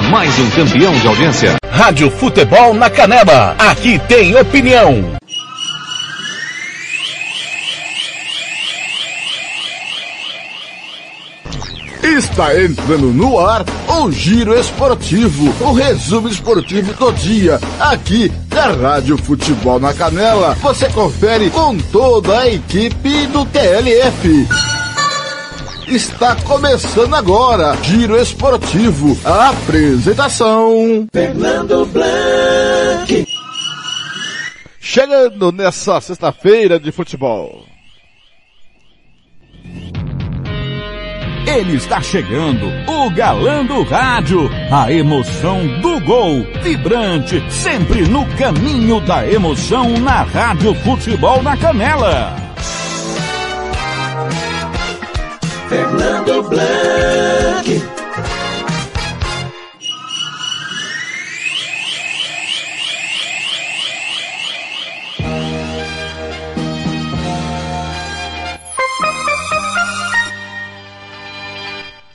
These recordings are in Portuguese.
Mais um campeão de audiência. Rádio Futebol na Canela. Aqui tem opinião. Está entrando no ar o Giro Esportivo, o resumo esportivo do dia, aqui da Rádio Futebol na Canela. Você confere com toda a equipe do TLF. Está começando agora, Giro Esportivo, a apresentação. Fernando Blanc. Chegando nessa sexta-feira de futebol. Ele está chegando, o galã do rádio, a emoção do gol, vibrante, sempre no caminho da emoção na Rádio Futebol na Canela. Fernando Blanc.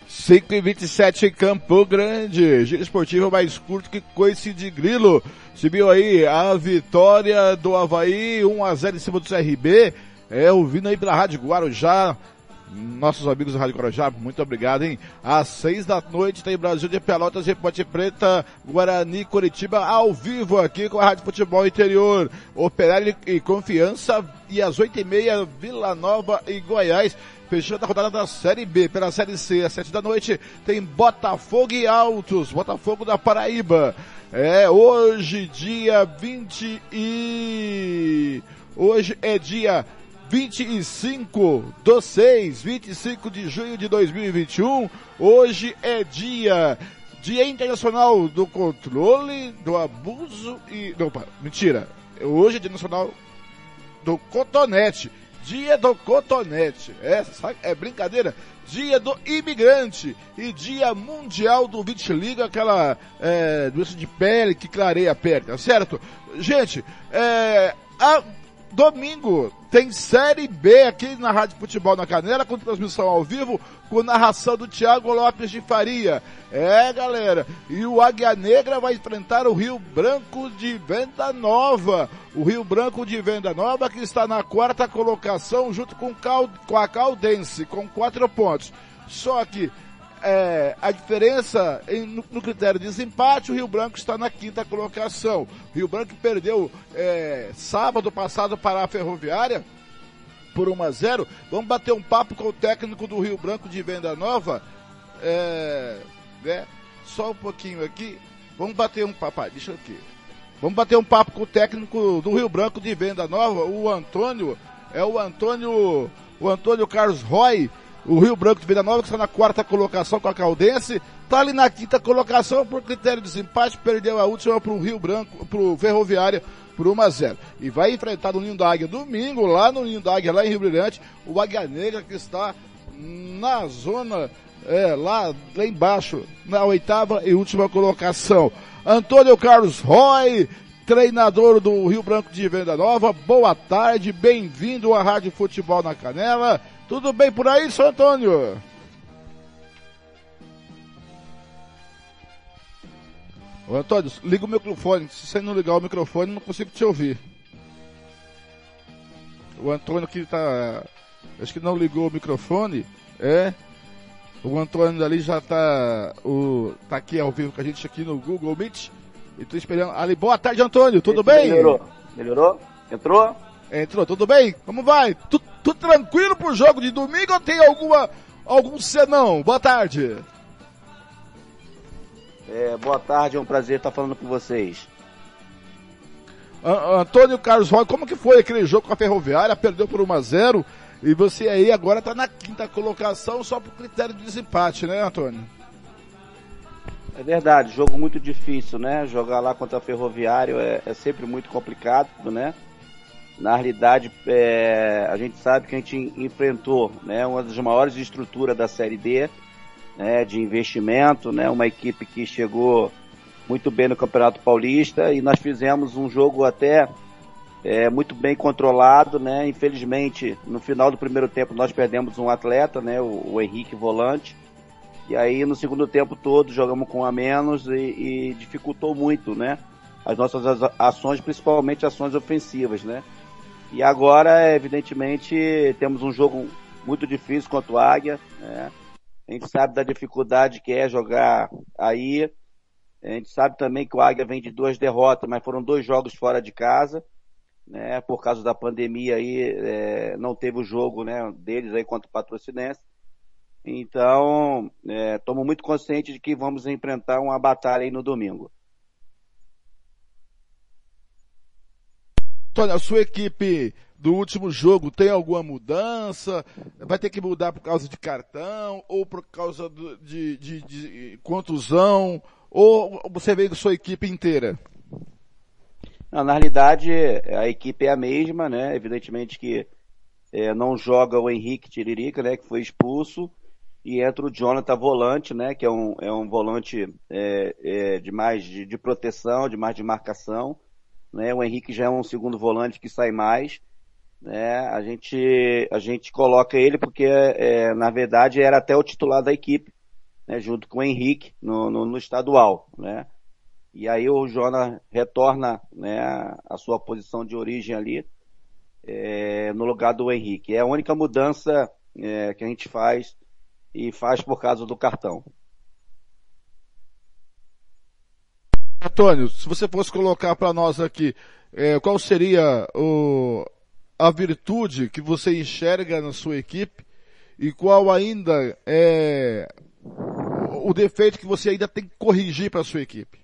Cinco e vinte e sete Campo Grande. Giro esportivo mais curto que coice de grilo. Subiu aí a vitória do Havaí, 1 a 0 em cima do CRB. É, ouvindo aí pela Rádio Guarujá. Nossos amigos da Rádio Guarujá, muito obrigado, hein? Às seis da noite tem Brasil de Pelotas e Ponte Preta, Guarani, Curitiba, ao vivo aqui com a Rádio Futebol Interior, Operário e Confiança, e às oito e meia, Vila Nova e Goiás. Fechando a rodada da Série B, pela Série C, às sete da noite, tem Botafogo e Altos, Botafogo da Paraíba. É, hoje, dia 20 e... Hoje é dia 25 do 6, 25 de junho de 2021. Hoje é dia, dia internacional do controle, do abuso e, não, mentira. Hoje é dia nacional do cotonete. Dia do cotonete. É, é brincadeira. Dia do imigrante e dia mundial do vitiligo, aquela é, doença de pele que clareia a pele, tá certo? Gente, é, a, domingo tem Série B aqui na Rádio Futebol na Canela, com transmissão ao vivo, com narração do Thiago Lopes de Faria. É, galera, e o Águia Negra vai enfrentar o Rio Branco de Venda Nova. O Rio Branco de Venda Nova que está na quarta colocação junto com, Cal, com a Caldense, com quatro pontos. Só que é, a diferença em, no, no, critério de desempate, o Rio Branco está na quinta colocação. O Rio Branco perdeu é, sábado passado para a Ferroviária por 1 a 0. Vamos bater um papo com o técnico do Rio Branco de Venda Nova. É, né? Só um pouquinho aqui. Vamos bater um papo. Deixa aqui. Vamos bater um papo com o técnico do Rio Branco de Venda Nova, o Antônio. É o Antônio. O Antônio Carlos Roy o Rio Branco de Vila Nova, que está na quarta colocação com a Caldense, está ali na quinta colocação por critério de desempate, perdeu a última para o Rio Branco, para o Ferroviária por 1 a 0. E vai enfrentar no Ninho da Águia domingo, lá no Ninho da Águia, lá em Rio Brilhante, o Águia Negra que está na zona, é, lá, lá embaixo, na oitava e última colocação. Antônio Carlos Roy, treinador do Rio Branco de Venda Nova, boa tarde, bem-vindo à Rádio Futebol na Canela. Tudo bem por aí, seu Antônio? Ô, Antônio, liga o microfone. Se você não ligar o microfone, não consigo te ouvir. O Antônio que tá. Acho que não ligou o microfone. É. O Antônio ali já tá. O, tá aqui ao vivo com a gente aqui no Google Meet. E tô esperando. Ali, boa tarde, Antônio. Tudo bem? Melhorou. Melhorou? Entrou? Entrou, tudo bem? Como vai? Tudo, tranquilo pro jogo de domingo ou tem alguma, algum senão? Boa tarde. É, boa tarde, é um prazer estar falando com vocês. Antônio Carlos Roy, como que foi aquele jogo com a Ferroviária? Perdeu por 1 a 0 e você aí agora está na quinta colocação só por critério de desempate, né, Antônio? É verdade, jogo muito difícil, né? Jogar lá contra a Ferroviária é, é sempre muito complicado, né? Na realidade, é, a gente sabe que a gente enfrentou né, uma das maiores estruturas da Série D, né, de investimento, né, uma equipe que chegou muito bem no Campeonato Paulista e nós fizemos um jogo até é, muito bem controlado, né? Infelizmente, no final do primeiro tempo nós perdemos um atleta, né? O, o Henrique Volante. E aí no segundo tempo todo jogamos com a menos e, e dificultou muito, né? As nossas ações, principalmente ações ofensivas, né? E agora, evidentemente, temos um jogo muito difícil contra o Águia, né? A gente sabe da dificuldade que é jogar aí. A gente sabe também que o Águia vem de duas derrotas, mas foram dois jogos fora de casa, né? Por causa da pandemia aí, é, não teve o jogo, né? Deles aí contra o Patrocinense. Então, estamos é, muito conscientes de que vamos enfrentar uma batalha aí no domingo. Tony, a sua equipe do último jogo tem alguma mudança? Vai ter que mudar por causa de cartão ou por causa de, de, de contusão? Ou você veio com sua equipe inteira? Não, na realidade, a equipe é a mesma, né? Evidentemente que é, não joga o Henrique Tiririca, né? Que foi expulso. E entra o Jonathan volante, né? Que é um, é um volante é, é, de mais de, de, proteção, de mais de marcação. Né? O Henrique já é um segundo volante que sai mais. Né? A, gente, a gente coloca ele porque, é, na verdade, era até o titular da equipe, né? junto com o Henrique no, no, no estadual. Né? E aí o Jonas retorna né, a sua posição de origem ali é, no lugar do Henrique. É a única mudança é, que a gente faz e faz por causa do cartão. Antônio, se você fosse colocar para nós aqui, é, qual seria o, a virtude que você enxerga na sua equipe e qual ainda é o defeito que você ainda tem que corrigir para a sua equipe?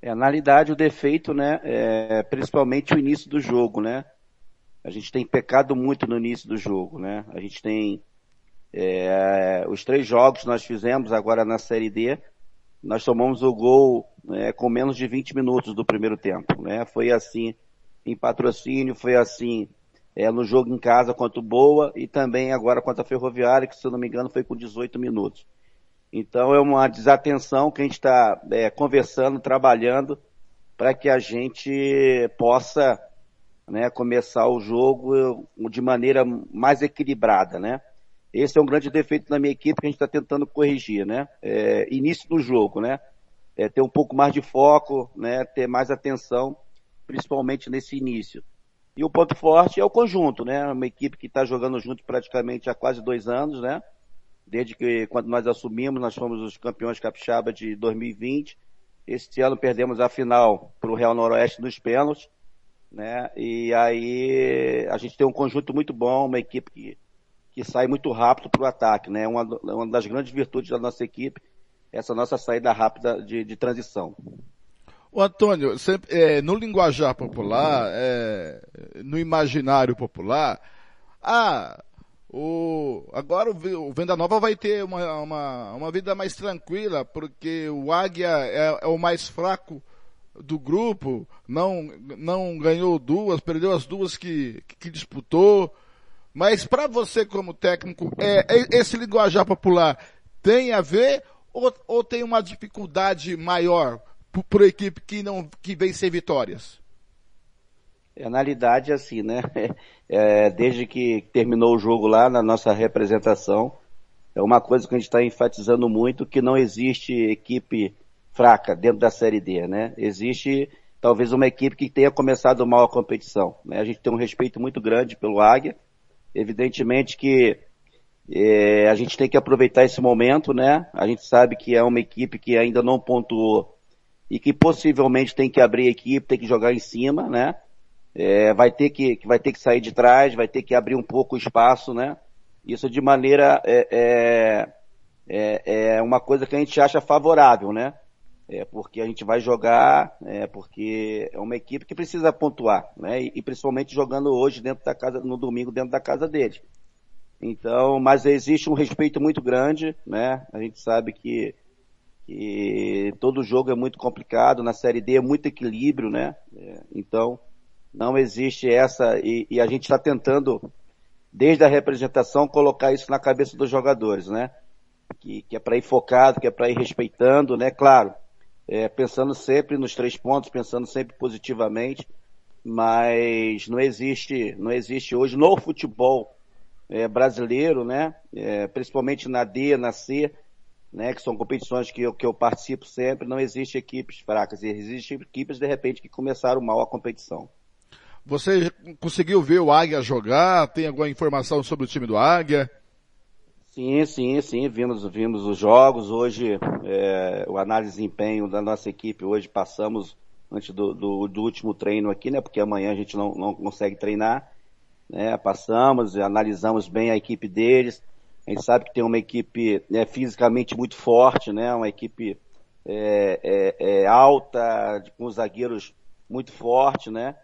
É, na realidade, o defeito, né, é principalmente o início do jogo, né? A gente tem pecado muito no início do jogo, né? A gente tem é, os três jogos que nós fizemos agora na Série D, nós tomamos o gol né, com menos de 20 minutos do primeiro tempo, né? Foi assim em patrocínio, foi assim é, no jogo em casa contra o Boa e também agora contra a Ferroviária, que se eu não me engano foi com 18 minutos. Então é uma desatenção que a gente está é, conversando, trabalhando, para que a gente possa né, começar o jogo de maneira mais equilibrada, né? Esse é um grande defeito da minha equipe que a gente está tentando corrigir, né? É, início do jogo, né? É, ter um pouco mais de foco, né? Ter mais atenção, principalmente nesse início. E o ponto forte é o conjunto, né? Uma equipe que está jogando junto praticamente há quase dois anos, né? desde que quando nós assumimos, nós fomos os campeões capixaba de 2020. Este ano perdemos a final para o Real Noroeste nos pênaltis, né? E aí a gente tem um conjunto muito bom, uma equipe que, que sai muito rápido para o ataque, né? Uma, uma das grandes virtudes da nossa equipe, essa nossa saída rápida de, de transição. O Antônio, sempre, é, no linguajar popular, é, no imaginário popular, ah, o, agora o, Venda Nova vai ter uma, uma, uma vida mais tranquila, porque o Águia é, é o mais fraco do grupo, não, não ganhou duas, perdeu as duas que, que disputou. Mas para você como técnico, é, é, esse linguajar popular tem a ver ou, ou tem uma dificuldade maior para a equipe que não que vem sem vitórias? É, na realidade, assim, né? É, desde que terminou o jogo lá na nossa representação, é uma coisa que a gente está enfatizando muito, que não existe equipe fraca dentro da Série D, né? Existe talvez uma equipe que tenha começado mal a competição. Né? A gente tem um respeito muito grande pelo Águia. Evidentemente que é, a gente tem que aproveitar esse momento, né? A gente sabe que é uma equipe que ainda não pontuou e que possivelmente tem que abrir a equipe, tem que jogar em cima, né? é, vai ter que vai ter que sair de trás, vai ter que abrir um pouco o espaço, né? Isso de maneira é, é, é, é uma coisa que a gente acha favorável, né? É porque a gente vai jogar, é porque é uma equipe que precisa pontuar, né? E, e principalmente jogando hoje dentro da casa, no domingo dentro da casa deles. Então, mas existe um respeito muito grande, né? A gente sabe que, que todo jogo é muito complicado, na Série D é muito equilíbrio, né? É, então, não existe essa, e, e a gente está tentando, desde a representação, colocar isso na cabeça dos jogadores, né? Que, que é para ir focado, que é para ir respeitando, né? Claro, é, pensando sempre nos três pontos, pensando sempre positivamente, mas não existe, não existe hoje no futebol é, brasileiro, né? É, principalmente na D, na C, né, que são competições que eu, que eu participo sempre, não existe equipes fracas, existem equipes de repente que começaram mal a competição. Você conseguiu ver o Águia jogar? Tem alguma informação sobre o time do Águia? Sim, sim, sim, vimos, vimos os jogos. Hoje, é, o análise de desempenho da nossa equipe, hoje passamos antes do, do, do, último treino aqui, né? Porque amanhã a gente não, não consegue treinar. Né? Passamos, analisamos bem a equipe deles. A gente sabe que tem uma equipe né, fisicamente muito forte, né? Uma equipe é, é, é alta, com zagueiros muito forte, né?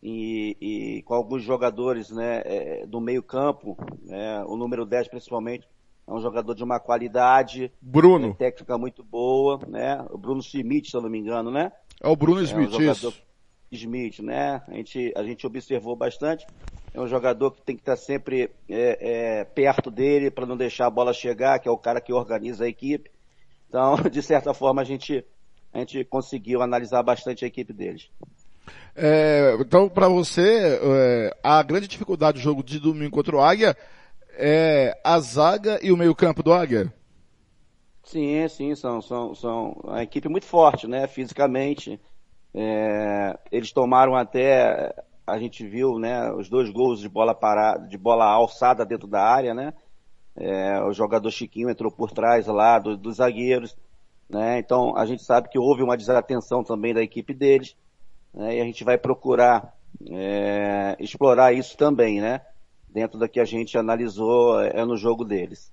E, e, com alguns jogadores né, é, do meio campo, né, o número 10 principalmente, é um jogador de uma qualidade. Bruno. Né, técnica muito boa, né? O Bruno Schmidt, se eu não me engano, né? É o Bruno Smith, é um. Smith, né? A gente, a gente observou bastante. É um jogador que tem que estar sempre é, é, perto dele para não deixar a bola chegar, que é o cara que organiza a equipe. Então, de certa forma, a gente, a gente conseguiu analisar bastante a equipe deles. É, então, para você, é, a grande dificuldade do jogo de domingo contra o Águia é a zaga e o meio-campo do Águia? Sim, sim, são, são, são uma equipe muito forte, né, fisicamente. É, eles tomaram até, a gente viu, né, os dois gols de bola parada, de bola alçada dentro da área, né. É, o jogador Chiquinho entrou por trás lá do, dos zagueiros, né. Então a gente sabe que houve uma desatenção também da equipe deles, né, e a gente vai procurar é, explorar isso também, né dentro da que a gente analisou é, no jogo deles.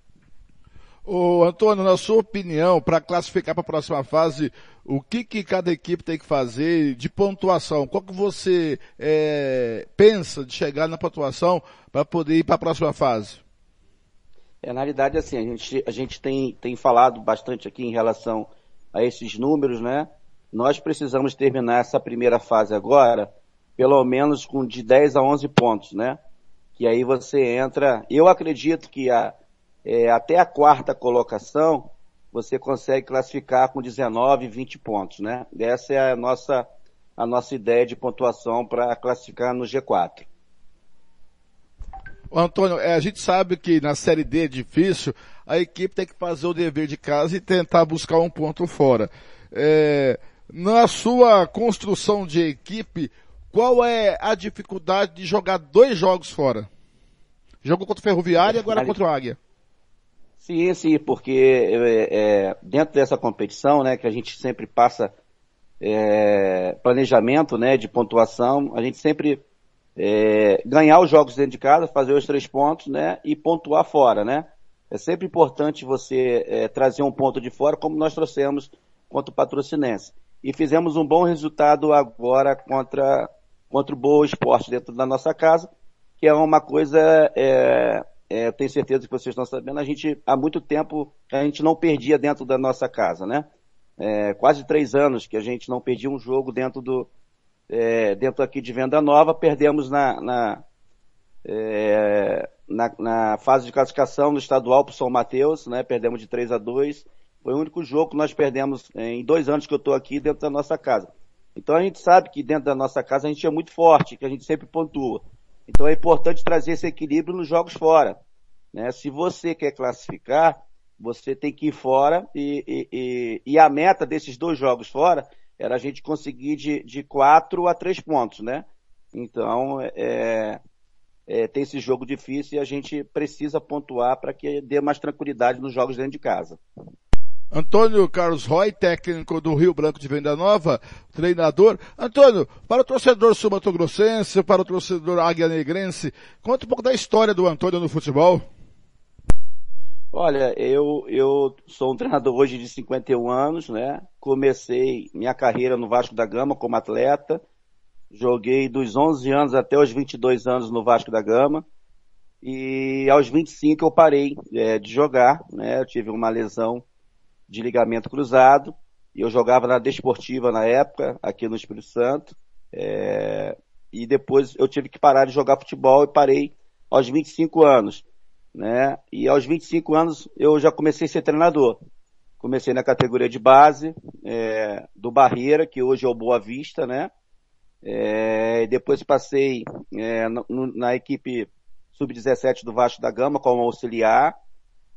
Ô, Antônio, na sua opinião, para classificar para a próxima fase, o que, que cada equipe tem que fazer de pontuação? Qual que você é, pensa de chegar na pontuação para poder ir para a próxima fase? É, na realidade, assim, a gente, a gente tem, tem falado bastante aqui em relação a esses números, né? Nós precisamos terminar essa primeira fase agora, pelo menos com de 10 a 11 pontos, né? que aí você entra. Eu acredito que a, é, até a quarta colocação você consegue classificar com 19, 20 pontos, né? Essa é a nossa, a nossa ideia de pontuação para classificar no G4. Antônio, é, a gente sabe que na Série D é difícil, a equipe tem que fazer o dever de casa e tentar buscar um ponto fora. É, na sua construção de equipe, qual é a dificuldade de jogar dois jogos fora? Jogou contra o Ferroviário e agora contra o Águia. Sim, sim, porque é, é, dentro dessa competição, né, que a gente sempre passa é, planejamento, né, de pontuação, a gente sempre é, ganhar os jogos dentro de casa, fazer os três pontos, né, e pontuar fora, né. É sempre importante você é, trazer um ponto de fora, como nós trouxemos contra o Patrocinense. E fizemos um bom resultado agora contra contra o Boa Esporte dentro da nossa casa, que é uma coisa, é, é, tenho certeza que vocês estão sabendo, a gente, há muito tempo, a gente não perdia dentro da nossa casa, né? É, quase três anos que a gente não perdia um jogo dentro do, é, dentro aqui de Venda Nova, perdemos na, na, é, na, na, fase de classificação no estadual para São Mateus, né? Perdemos de 3 a 2 Foi o único jogo que nós perdemos em dois anos que eu estou aqui dentro da nossa casa. Então a gente sabe que dentro da nossa casa a gente é muito forte, que a gente sempre pontua. Então é importante trazer esse equilíbrio nos jogos fora. Né? Se você quer classificar, você tem que ir fora e, e, e, e, a meta desses dois jogos fora era a gente conseguir de, de quatro a três pontos, né? Então, é, é, tem esse jogo difícil e a gente precisa pontuar para que dê mais tranquilidade nos jogos dentro de casa. Antônio Carlos Roy, técnico do Rio Branco de Venda Nova, treinador. Antônio, para o torcedor sumatogrossense, para o torcedor águia negrense, conta um pouco da história do Antônio no futebol. Olha, eu, eu sou um treinador hoje de 51 anos, né? Comecei minha carreira no Vasco da Gama como atleta. Joguei dos 11 anos até os 22 anos no Vasco da Gama. E aos 25 eu parei é, de jogar, né? Eu tive uma lesão de ligamento cruzado. E eu jogava na Desportiva na época, aqui no Espírito Santo. É, e depois eu tive que parar de jogar futebol e parei aos 25 anos. Né? E aos 25 anos eu já comecei a ser treinador. Comecei na categoria de base é, do Barreira, que hoje é o Boa Vista, né? É, depois passei é, no, na equipe sub-17 do Vasco da Gama como auxiliar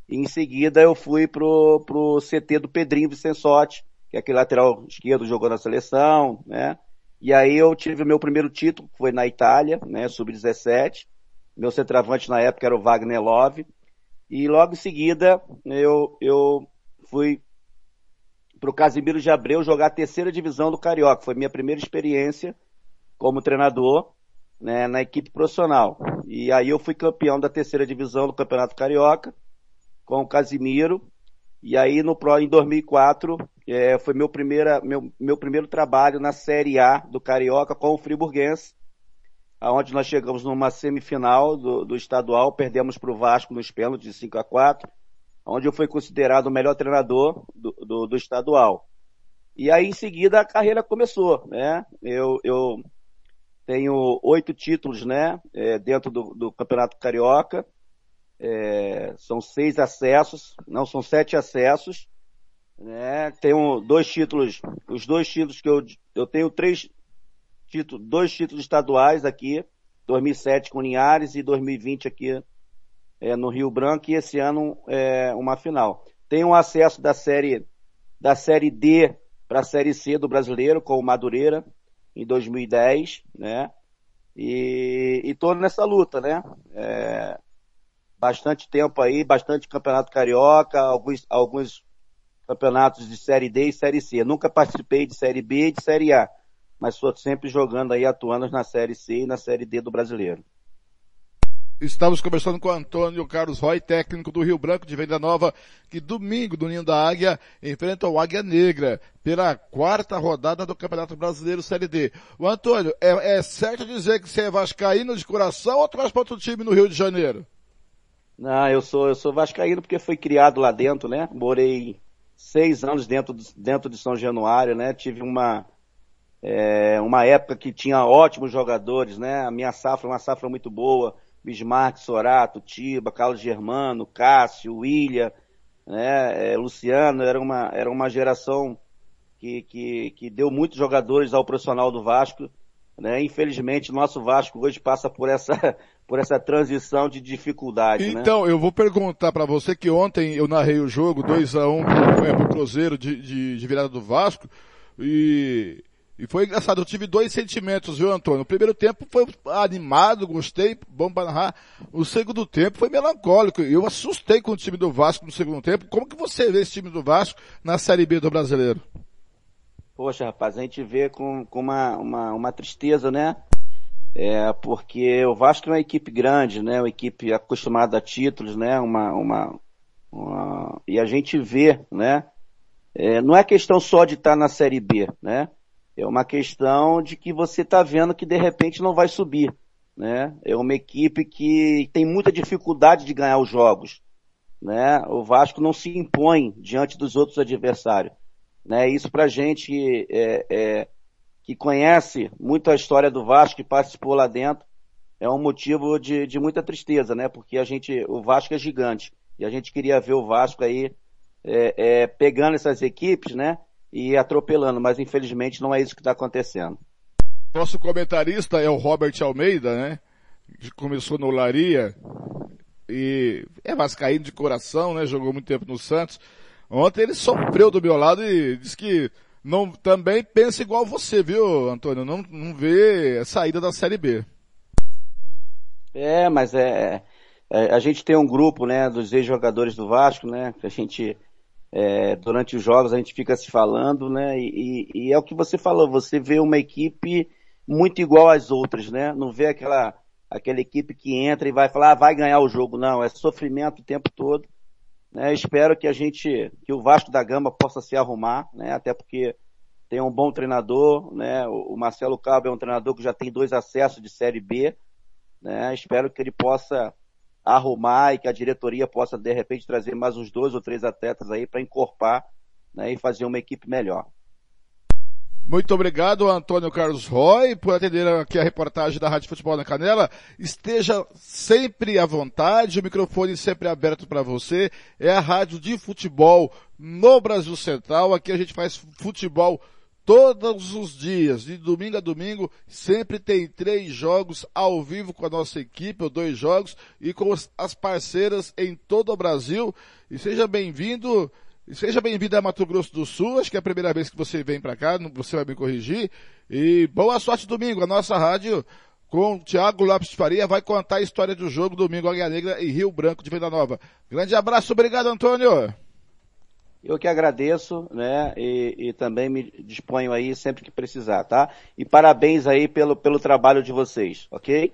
E em seguida eu fui pro, pro CT do Pedrinho Vicensotti, que é aquele lateral esquerdo jogou na seleção, né? E aí eu tive o meu primeiro título, que foi na Itália, né, sub-17. Meu centroavante na época era o Wagner Love. E logo em seguida eu, eu fui pro Casimiro de Abreu jogar a terceira divisão do Carioca. Foi minha primeira experiência como treinador né, na equipe profissional. E aí eu fui campeão da terceira divisão do Campeonato Carioca com o Casimiro. E aí no Pro em 2004 é, foi meu, primeira, meu, meu primeiro trabalho na Série A do Carioca com o Friburguense, aonde nós chegamos numa semifinal do, do estadual, perdemos para o Vasco nos pênaltis de 5 a 4 onde eu fui considerado o melhor treinador do, do, do estadual. E aí em seguida a carreira começou, né? Eu, eu tenho oito títulos, né? É, dentro do, do Campeonato Carioca. É, são seis acessos, não são sete acessos. Né? Tenho dois títulos, os dois títulos que eu, eu tenho três títulos, dois títulos estaduais aqui, 2007 com Linhares e 2020 aqui é, no Rio Branco e esse ano é, uma final. Tenho um acesso da série da série D para a série C do Brasileiro com o Madureira em 2010, né? E, e nessa luta, né? É, bastante tempo aí, bastante campeonato carioca, alguns, alguns campeonatos de série D e série C. nunca participei de série B e de série A, mas estou sempre jogando aí, atuando na série C e na série D do brasileiro. Estamos conversando com Antônio Carlos Roy, técnico do Rio Branco de Venda Nova, que domingo, do Ninho da Águia, enfrenta o Águia Negra pela quarta rodada do Campeonato Brasileiro Série D. O Antônio, é, é certo dizer que você é vascaíno de coração ou traz para outro time no Rio de Janeiro? Não, eu sou, eu sou vascaíno porque fui criado lá dentro, né? Morei seis anos dentro, dentro de São Januário, né? Tive uma, é, uma época que tinha ótimos jogadores, né? A minha safra, uma safra muito boa Bismarck, Sorato, Tiba, Carlos Germano, Cássio, William, né, é, Luciano, era uma, era uma geração que, que, que deu muitos jogadores ao profissional do Vasco. Né? Infelizmente, nosso Vasco hoje passa por essa, por essa transição de dificuldade. Né? Então, né? eu vou perguntar para você que ontem eu narrei o jogo 2 a 1 um, pro Cruzeiro de, de, de virada do Vasco e e foi engraçado, eu tive dois sentimentos, viu, Antônio? O primeiro tempo foi animado, gostei, bom para narrar. O segundo tempo foi melancólico. Eu assustei com o time do Vasco no segundo tempo. Como que você vê esse time do Vasco na Série B do Brasileiro? Poxa, rapaz, a gente vê com, com uma, uma, uma tristeza, né? É, porque o Vasco é uma equipe grande, né? Uma equipe acostumada a títulos, né? Uma, uma, uma... E a gente vê, né? É, não é questão só de estar na Série B, né? É uma questão de que você está vendo que de repente não vai subir. Né? É uma equipe que tem muita dificuldade de ganhar os jogos. Né? O Vasco não se impõe diante dos outros adversários. Né? Isso para gente é, é, que conhece muito a história do Vasco, que participou lá dentro, é um motivo de, de muita tristeza, né? Porque a gente, o Vasco é gigante e a gente queria ver o Vasco aí é, é, pegando essas equipes, né? e atropelando, mas infelizmente não é isso que está acontecendo. Nosso comentarista é o Robert Almeida, né? Que começou no Laria e é vascaíno de coração, né? Jogou muito tempo no Santos. Ontem ele sofreu do meu lado e disse que não, também pensa igual você, viu, Antônio? Não, não vê a saída da Série B. É, mas é, é a gente tem um grupo, né, dos ex-jogadores do Vasco, né, que a gente é, durante os jogos a gente fica se falando, né? E, e, e, é o que você falou, você vê uma equipe muito igual às outras, né? Não vê aquela, aquela equipe que entra e vai falar, ah, vai ganhar o jogo. Não, é sofrimento o tempo todo. Né? Espero que a gente, que o Vasco da Gama possa se arrumar, né? Até porque tem um bom treinador, né? O Marcelo Cabo é um treinador que já tem dois acessos de Série B, né? Espero que ele possa arrumar e que a diretoria possa, de repente, trazer mais uns dois ou três atletas aí para encorpar né, e fazer uma equipe melhor. Muito obrigado, Antônio Carlos Roy, por atender aqui a reportagem da Rádio Futebol na Canela. Esteja sempre à vontade, o microfone sempre aberto para você. É a rádio de futebol no Brasil Central. Aqui a gente faz futebol todos os dias, de domingo a domingo, sempre tem três jogos ao vivo com a nossa equipe, ou dois jogos, e com as parceiras em todo o Brasil. E seja bem-vindo, seja bem-vindo a Mato Grosso do Sul, acho que é a primeira vez que você vem para cá, você vai me corrigir. E boa sorte domingo, a nossa rádio com Thiago Lopes de Faria vai contar a história do jogo domingo Águia Negra e Rio Branco de Venda Nova. Grande abraço, obrigado Antônio. Eu que agradeço, né? E, e, também me disponho aí sempre que precisar, tá? E parabéns aí pelo, pelo trabalho de vocês, ok?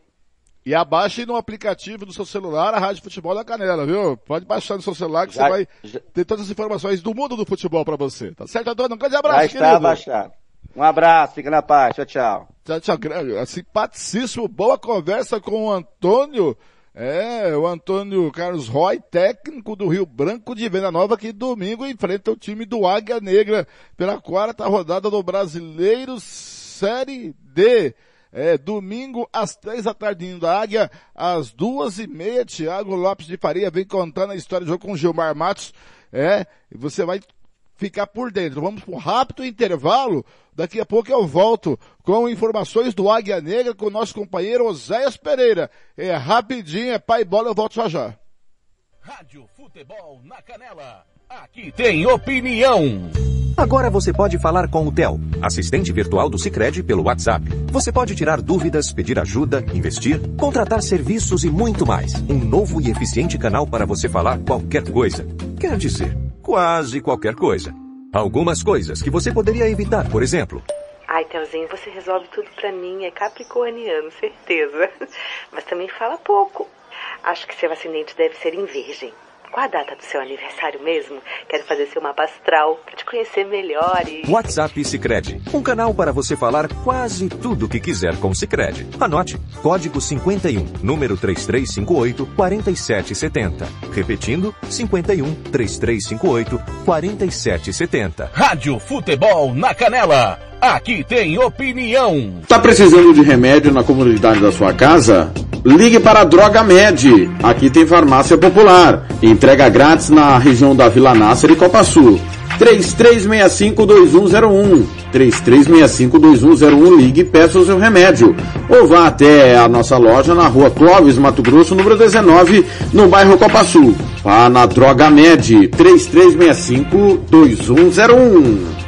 E abaixe no aplicativo do seu celular a Rádio Futebol da Canela, viu? Pode baixar no seu celular que já, você vai já... ter todas as informações do mundo do futebol para você. Tá certo, Antônio? Um grande abraço, já está querido. baixado. Um abraço, fica na paz. Tchau, tchau. Tchau, tchau. Simpaticíssimo, boa conversa com o Antônio é, o Antônio Carlos Roy, técnico do Rio Branco de Venda Nova, que domingo enfrenta o time do Águia Negra pela quarta rodada do Brasileiro Série D. É, domingo às três da tarde da Águia, às duas e meia, Thiago Lopes de Faria vem contando a história do jogo com Gilmar Matos. É, e você vai ficar por dentro. Vamos para um rápido intervalo. Daqui a pouco eu volto com informações do Águia Negra com o nosso companheiro Oséias Pereira. É rapidinho, é pai bola, eu volto já já. Rádio Futebol na Canela. Aqui tem opinião. Agora você pode falar com o Tel, assistente virtual do Sicredi pelo WhatsApp. Você pode tirar dúvidas, pedir ajuda, investir, contratar serviços e muito mais. Um novo e eficiente canal para você falar qualquer coisa. Quer dizer, quase qualquer coisa. Algumas coisas que você poderia evitar, por exemplo. Ai, Telzinho, você resolve tudo pra mim, é capricorniano, certeza. Mas também fala pouco. Acho que seu ascendente deve ser em virgem. Qual a data do seu aniversário mesmo? Quero fazer seu mapa astral para te conhecer melhor e... WhatsApp Sicredi, um canal para você falar quase tudo o que quiser com Sicredi. Anote, código 51, número 3358 4770. Repetindo, 51 3358 4770. Rádio Futebol na Canela. Aqui tem opinião. Tá precisando de remédio na comunidade da sua casa? Ligue para a Droga Med. Aqui tem farmácia popular. Entrega grátis na região da Vila Nácer e Copa Sul. 3365-2101. 3365-2101. Ligue e peça o seu remédio. Ou vá até a nossa loja na rua Clóvis, Mato Grosso, número 19, no bairro Copa Sul. Vá na Droga Med. 3365-2101.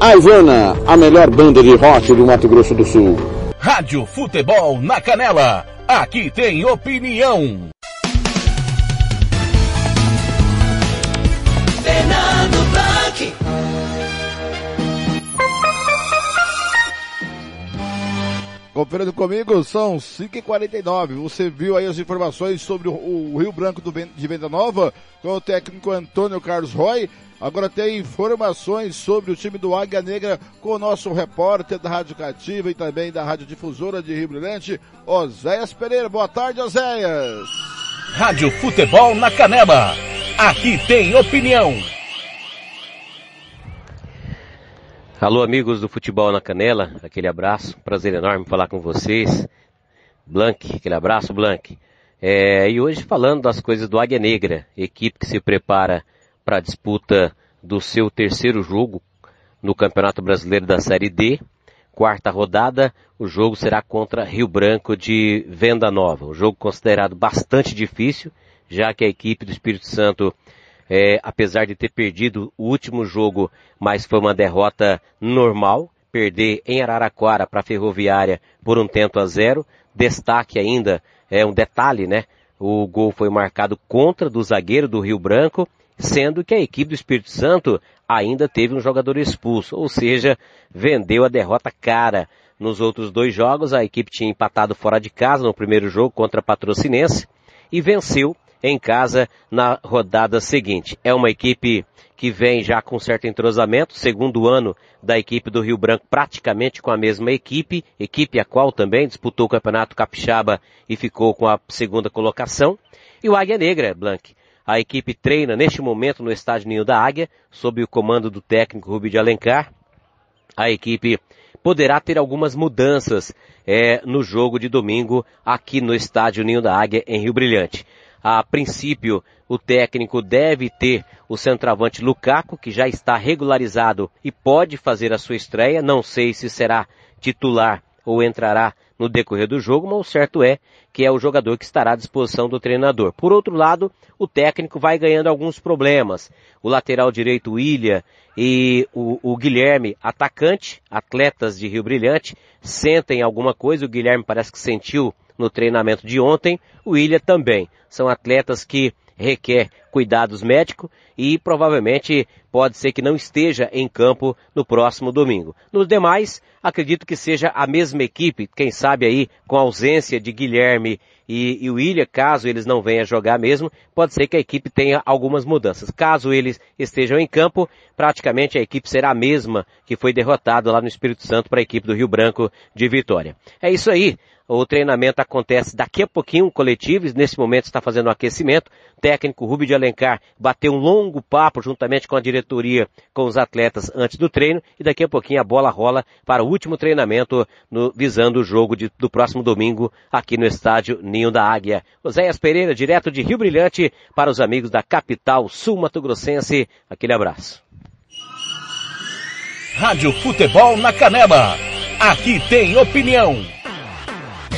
Ivana, a melhor banda de rock do Mato Grosso do Sul. Rádio Futebol na Canela. Aqui tem opinião. Conferindo comigo, são 5h49. Você viu aí as informações sobre o, Rio Branco de Venda Nova com o técnico Antônio Carlos Roy. Agora tem informações sobre o time do Águia Negra com o nosso repórter da Rádio Cativa e também da Rádio Difusora de Rio Brilhante, Oséias Pereira. Boa tarde, Oséias. Rádio Futebol na Canela. Aqui tem opinião. Alô, amigos do Futebol na Canela. Aquele abraço. Prazer enorme falar com vocês. Blank, aquele abraço, Blank. É, e hoje falando das coisas do Águia Negra, equipe que se prepara para a disputa do seu terceiro jogo no Campeonato Brasileiro da Série D. Quarta rodada, o jogo será contra Rio Branco de Venda Nova. Um jogo considerado bastante difícil, já que a equipe do Espírito Santo, é, apesar de ter perdido o último jogo, mas foi uma derrota normal, perder em Araraquara para a Ferroviária por um tento a zero. Destaque ainda, é um detalhe, né? O gol foi marcado contra do zagueiro do Rio Branco sendo que a equipe do Espírito Santo ainda teve um jogador expulso, ou seja, vendeu a derrota cara. Nos outros dois jogos, a equipe tinha empatado fora de casa no primeiro jogo contra a Patrocinense e venceu em casa na rodada seguinte. É uma equipe que vem já com certo entrosamento, segundo ano da equipe do Rio Branco praticamente com a mesma equipe, equipe a qual também disputou o Campeonato Capixaba e ficou com a segunda colocação. E o Águia Negra, Blank. A equipe treina neste momento no estádio Ninho da Águia, sob o comando do técnico Rubi de Alencar. A equipe poderá ter algumas mudanças é, no jogo de domingo aqui no estádio Ninho da Águia em Rio Brilhante. A princípio, o técnico deve ter o centroavante Lukaku, que já está regularizado e pode fazer a sua estreia. Não sei se será titular ou entrará no decorrer do jogo, mas o certo é que é o jogador que estará à disposição do treinador. Por outro lado, o técnico vai ganhando alguns problemas. O lateral direito William e o, o Guilherme, atacante, atletas de Rio Brilhante, sentem alguma coisa. O Guilherme parece que sentiu no treinamento de ontem. O William também. São atletas que requer cuidados médicos e provavelmente pode ser que não esteja em campo no próximo domingo. Nos demais, acredito que seja a mesma equipe, quem sabe aí com a ausência de Guilherme e, e William, caso eles não venham jogar mesmo, pode ser que a equipe tenha algumas mudanças. Caso eles estejam em campo, praticamente a equipe será a mesma que foi derrotada lá no Espírito Santo para a equipe do Rio Branco de Vitória. É isso aí. O treinamento acontece daqui a pouquinho, coletivo, nesse momento está fazendo o um aquecimento. Técnico Rubio de Alencar bateu um longo papo juntamente com a diretoria, com os atletas antes do treino, e daqui a pouquinho a bola rola para o último treinamento, no, visando o jogo de, do próximo domingo aqui no estádio Ninho da Águia. Oséias Pereira, direto de Rio Brilhante, para os amigos da capital sul-mato grossense. Aquele abraço. Rádio Futebol na Canela. Aqui tem opinião.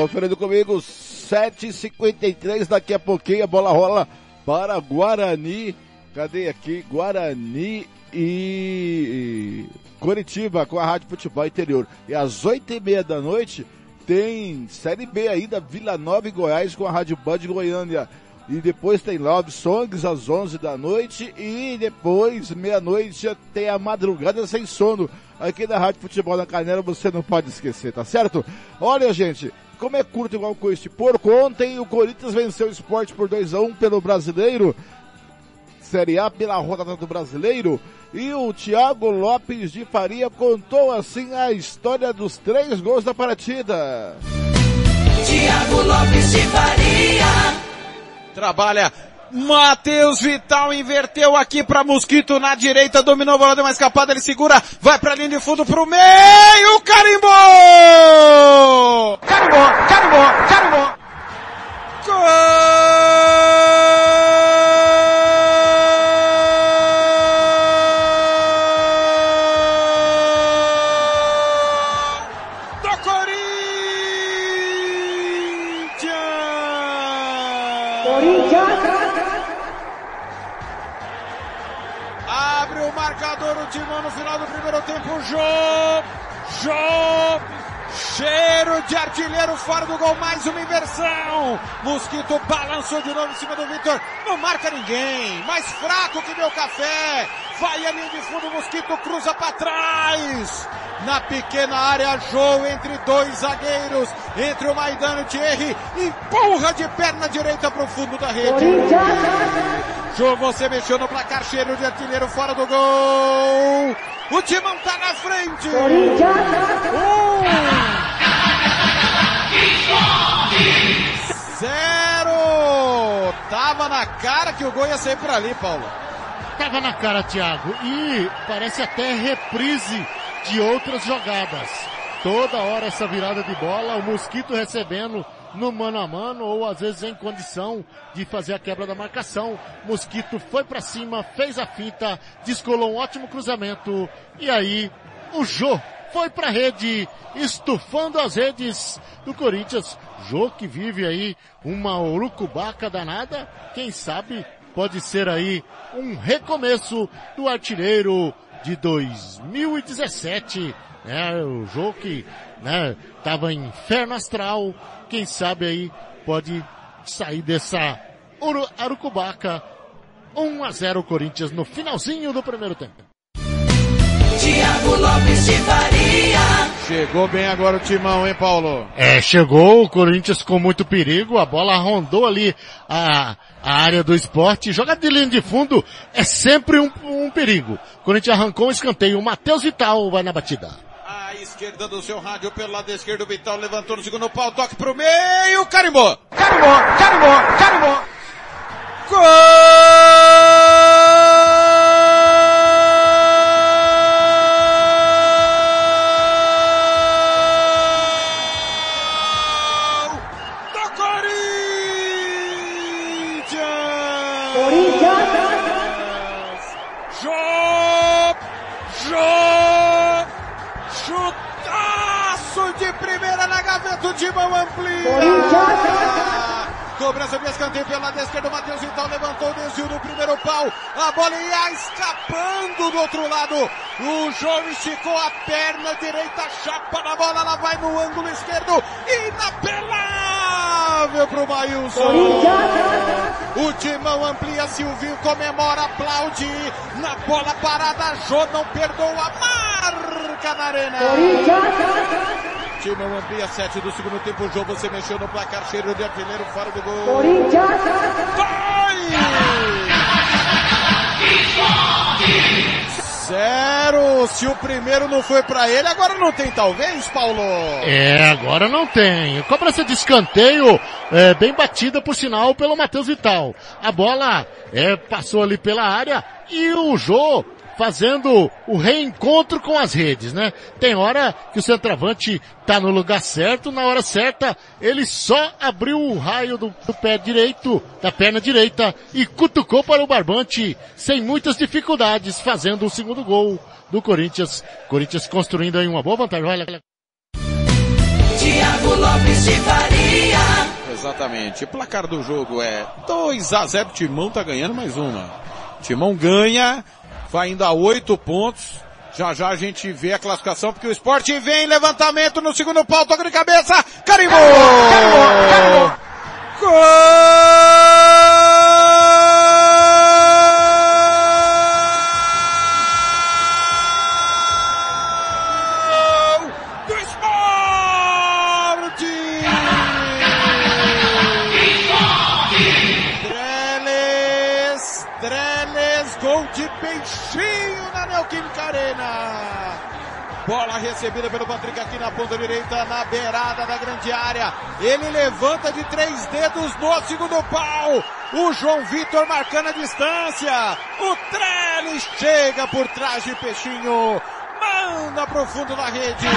Conferindo comigo, 7h53, daqui a pouquinho a bola rola para Guarani. Cadê aqui? Guarani e Curitiba com a Rádio Futebol Interior. E às 8h30 da noite tem Série B aí da Vila Nova e Goiás com a Rádio Band Goiânia. E depois tem Love Songs às 11 da noite. E depois, meia-noite, tem a madrugada sem sono. Aqui da Rádio Futebol na Canela, você não pode esquecer, tá certo? Olha, gente, como é curto igual com este porco, ontem o Corinthians venceu o esporte por 2 a 1 pelo brasileiro. Série A pela rodada do brasileiro. E o Thiago Lopes de Faria contou assim a história dos três gols da partida. Thiago Lopes de Faria. Trabalha Matheus Vital inverteu aqui para Mosquito na direita, dominou a bola, deu uma escapada, ele segura, vai pra linha de fundo pro meio, carimbou! Carimbou, carimbou, carimbou! Gol! Jô! Cheiro de artilheiro fora do gol, mais uma inversão. Mosquito balançou de novo em cima do Vitor. Não marca ninguém. Mais fraco que meu café. Vai a linha de fundo, Mosquito cruza para trás. Na pequena área, Jô entre dois zagueiros. Entre o Maidano e o Thierry. Empurra de perna direita para o fundo da rede. Jô, você mexeu no placar cheiro de artilheiro fora do gol. O Timão tá na frente. Um. Zero. Tava na cara que o gol ia sair por ali, Paulo. Tava na cara, Thiago. E parece até reprise de outras jogadas. Toda hora essa virada de bola, o Mosquito recebendo no mano a mano ou às vezes em condição de fazer a quebra da marcação. Mosquito foi para cima, fez a finta, descolou um ótimo cruzamento e aí o Jô foi para rede, estufando as redes do Corinthians. Jô que vive aí uma urucubaca danada, quem sabe pode ser aí um recomeço do artilheiro de 2017. É, o jogo que, né, tava em inferno astral. Quem sabe aí pode sair dessa Uru Arucubaca. 1 a 0 Corinthians no finalzinho do primeiro tempo. Tiago Lopes de Faria. Chegou bem agora o timão, hein, Paulo? É, chegou o Corinthians com muito perigo, a bola rondou ali a, a área do esporte. Jogada de linha de fundo é sempre um, um perigo. O Corinthians arrancou um escanteio, o Matheus Vital vai na batida. À esquerda do seu rádio, pelo lado esquerdo, o Vital levantou no segundo pau, toque pro meio, carimbou! Carimbou, carimbou, carimbou! Gol! Gaveta, o Timão amplia! Cobrança de escanteio pelo lado esquerdo, Matheus então levantou, desviou no primeiro pau, a bola ia escapando do outro lado, o João esticou a perna direita, chapa na bola, ela vai no ângulo esquerdo, inapelável pro Maílson. O Timão amplia, Silvinho comemora, aplaude, na bola parada, Jô não perdoa, marca na arena. Timão amplia 7 do segundo tempo. Jogo você mexeu no placar. Cheiro de artilheiro fora do gol. Corinthians! Zero. Se o primeiro não foi pra ele, agora não tem talvez, Paulo? É, agora não tem. Cobrança de escanteio, é, bem batida por sinal pelo Matheus Vital. A bola é, passou ali pela área e o Jô fazendo o reencontro com as redes, né? Tem hora que o centroavante tá no lugar certo, na hora certa, ele só abriu o raio do, do pé direito, da perna direita e cutucou para o barbante sem muitas dificuldades, fazendo o segundo gol do Corinthians. Corinthians construindo aí uma boa vantagem. Olha. Tiago Lopes de Faria. Exatamente. O placar do jogo é 2 a 0 Timão tá ganhando mais uma. Timão ganha, vai indo a oito pontos. Já já a gente vê a classificação, porque o esporte vem, levantamento no segundo pau, toque de cabeça, carimbou! Carimbou! Gol! Bola recebida pelo Patrick aqui na ponta direita, na beirada da grande área. Ele levanta de três dedos no segundo pau. O João Vitor marcando a distância. O Trellis chega por trás de Peixinho. Manda pro fundo da rede.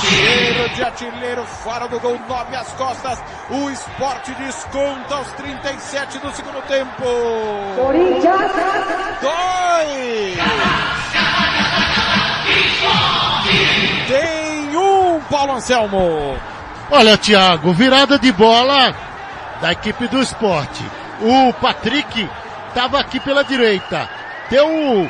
Cheiro de artilheiro fora do gol, nove às costas. O esporte desconta aos 37 do segundo tempo. Corinthians! Dois! Tem um, Paulo Anselmo. Olha, Thiago, virada de bola da equipe do esporte. O Patrick estava aqui pela direita. Deu um,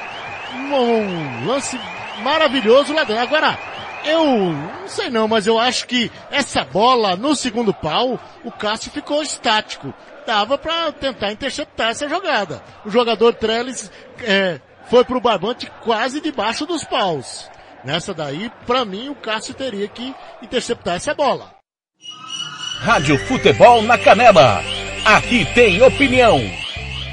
um lance maravilhoso lá dentro. Agora, eu não sei não, mas eu acho que essa bola no segundo pau, o Cássio ficou estático. Dava para tentar interceptar essa jogada. O jogador Trellis é, foi pro barbante quase debaixo dos paus. Nessa daí, para mim, o Cássio teria que interceptar essa bola. Rádio Futebol na Canela. Aqui tem opinião.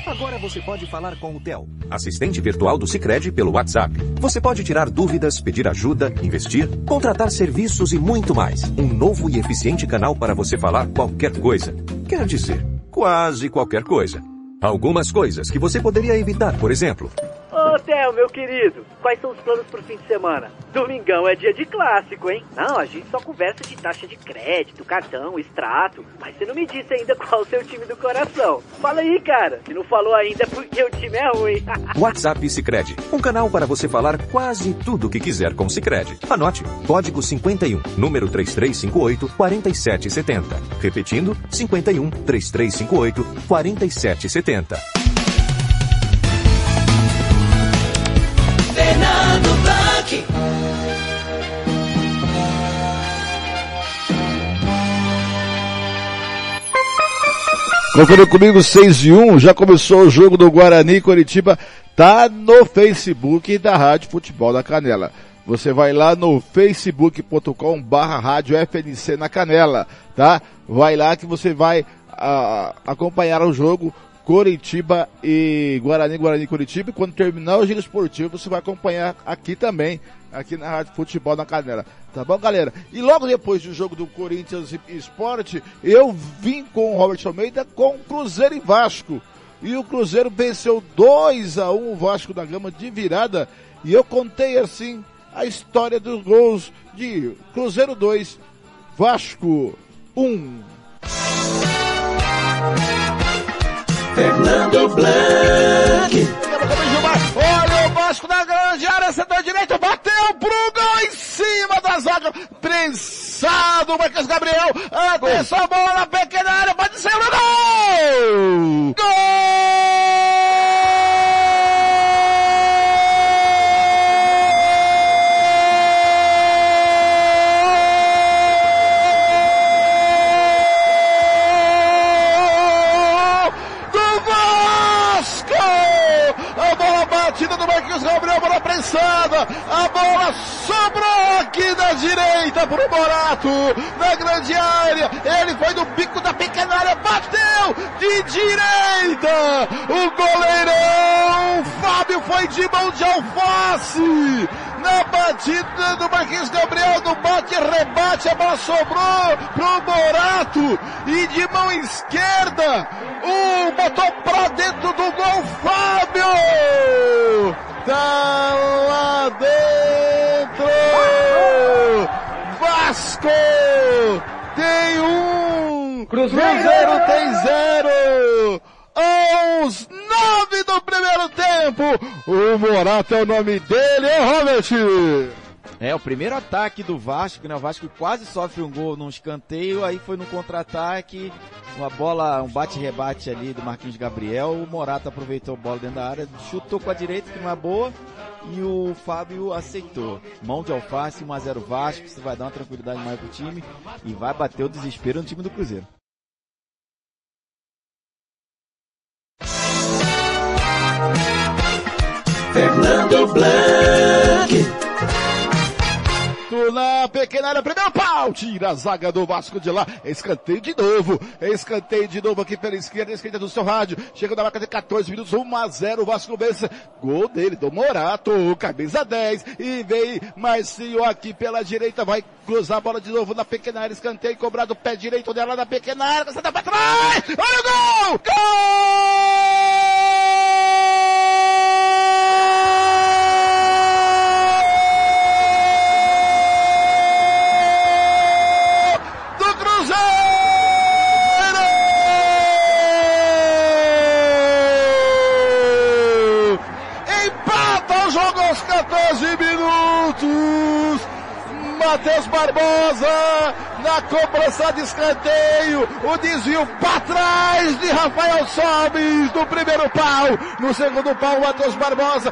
Agora você pode falar com o Theo, assistente virtual do Sicredi pelo WhatsApp. Você pode tirar dúvidas, pedir ajuda, investir, contratar serviços e muito mais. Um novo e eficiente canal para você falar qualquer coisa. Quer dizer, quase qualquer coisa. Algumas coisas que você poderia evitar, por exemplo. Ô Theo, meu querido, quais são os planos pro fim de semana? Domingão é dia de clássico, hein? Não, a gente só conversa de taxa de crédito, cartão, extrato. Mas você não me disse ainda qual o seu time do coração. Fala aí, cara. Se não falou ainda é porque o time é ruim. WhatsApp Sicredi, um canal para você falar quase tudo o que quiser com Sicredi. Anote: código 51, número 3358 4770. Repetindo: 51 3358 4770. Conferiu comigo 6 e 1, já começou o jogo do Guarani Curitiba, tá no Facebook da Rádio Futebol da Canela. Você vai lá no facebook.com barra rádio FNC na Canela, tá? Vai lá que você vai ah, acompanhar o jogo Coritiba e Guarani, Guarani Curitiba. E quando terminar o giro esportivo, você vai acompanhar aqui também, aqui na Rádio Futebol na Canela. Tá bom, galera? E logo depois do jogo do Corinthians Esporte, eu vim com o Robert Almeida com Cruzeiro e Vasco. E o Cruzeiro venceu 2 a 1 o Vasco da Gama de virada. E eu contei assim a história dos gols de Cruzeiro 2, Vasco 1. Fernando Blanc. Pro gol em cima da zaga, prensado, Marcos Gabriel, atenção, a bola na pequena área, pode ser o gol! Gol! Do Vasco! A bola batida do Marquinhos Gabriel, bola prensada, a bola sobrou aqui da direita pro Morato, na grande área, ele foi no bico da pequena área, bateu de direita, o goleirão Fábio foi de mão de alface, na batida do Marquinhos Gabriel, no bate rebate, a bola sobrou pro Morato, e de mão esquerda, o botou pra dentro do gol Fábio! Tá lá dentro! Vasco tem um! Cruzeiro, tem zero! Aos nove do primeiro tempo! O Morato é o nome dele, hein, Robert? É, o primeiro ataque do Vasco, né? O Vasco quase sofre um gol num escanteio, aí foi no contra-ataque, uma bola, um bate-rebate ali do Marquinhos Gabriel, o Morata aproveitou a bola dentro da área, chutou com a direita, que não é boa, e o Fábio aceitou. Mão de alface, 1x0 Vasco, isso vai dar uma tranquilidade mais pro time, e vai bater o desespero no time do Cruzeiro. Fernando Blanc. Pequena área, primeiro pau, tira a zaga do Vasco de lá, escanteio de novo, escanteio de novo aqui pela esquerda, esquerda do seu rádio, chega na marca de 14 minutos, 1 a 0, o Vasco vence, gol dele, do Morato, camisa 10, e vem Marcinho aqui pela direita, vai cruzar a bola de novo na pequena área, escanteio cobrado, pé direito dela na pequena área, você tá pra trás, olha o gol, gol! Aos 14 minutos! Matheus Barbosa na cobrança de escanteio, o desvio para trás de Rafael Sobis no primeiro pau, no segundo pau Matheus Barbosa.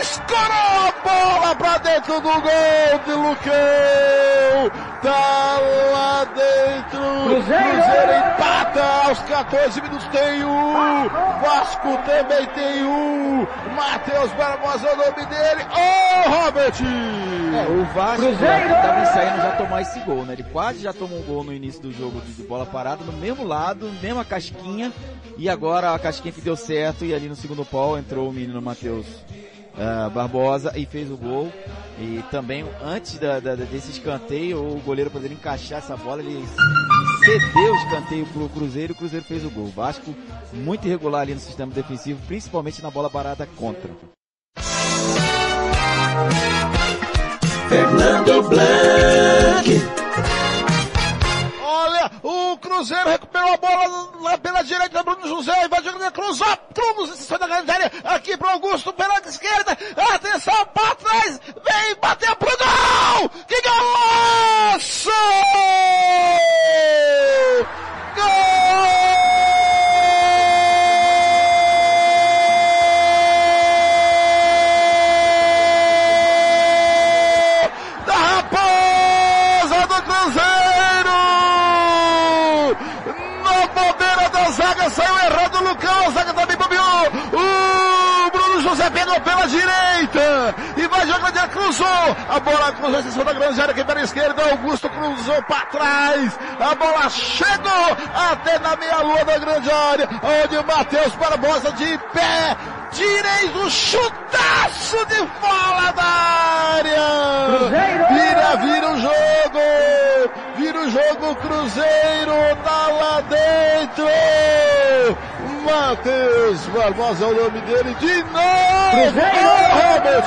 Escorou a bola para dentro do gol de Lucão, tá lá dentro, Cruzeiro, empata aos 14 minutos tem um, Vasco também tem um, Matheus Barbosa é o nome dele, ô Robert! É, o Vasco Cruzeiro! estava ensaiando já tomar esse gol, né? Ele quase já tomou um gol no início do jogo de, bola parada, no mesmo lado, mesma casquinha, e agora a casquinha que deu certo, e ali no segundo pau entrou o menino Matheus ah, Barbosa e fez o gol. E também, antes da, da- desse escanteio, o goleiro poderia encaixar essa bola, ele cedeu o escanteio pro Cruzeiro e o Cruzeiro fez o gol. O Vasco muito irregular ali no sistema defensivo, principalmente na bola parada contra. Fernando Blanc. O Cruzeiro recuperou a bola lá pela direita, Bruno José, vai jogando, cruzou, cruz, sai da grande área, aqui pro Augusto, pela esquerda, atenção, pra trás, vem, bateu pro gol! Que golaço! Gol! Pela direita e vai jogando, ele cruzou. A bola cruzou cima da grande área aqui pela esquerda, Augusto cruzou para trás. A bola chegou até na meia-lua da grande área, onde o Matheus Barbosa de pé direito, chutaço de fora da área. Vira, vira o jogo. Vira o jogo, Cruzeiro tá lá dentro. Matheus Barbosa é o nome dele de novo. Robert.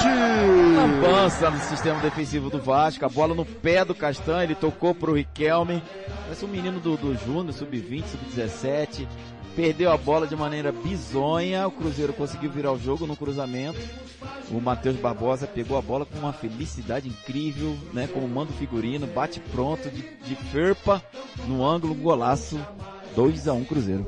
Avança no sistema defensivo do Vasco, a bola no pé do Castanho, ele tocou pro Riquelme. Parece um menino do, do Júnior, sub-20, sub-17. Perdeu a bola de maneira bizonha. O Cruzeiro conseguiu virar o jogo no cruzamento. O Matheus Barbosa pegou a bola com uma felicidade incrível, né? Com o mando figurino, bate pronto de, de ferpa no ângulo, um golaço. 2 a 1 Cruzeiro.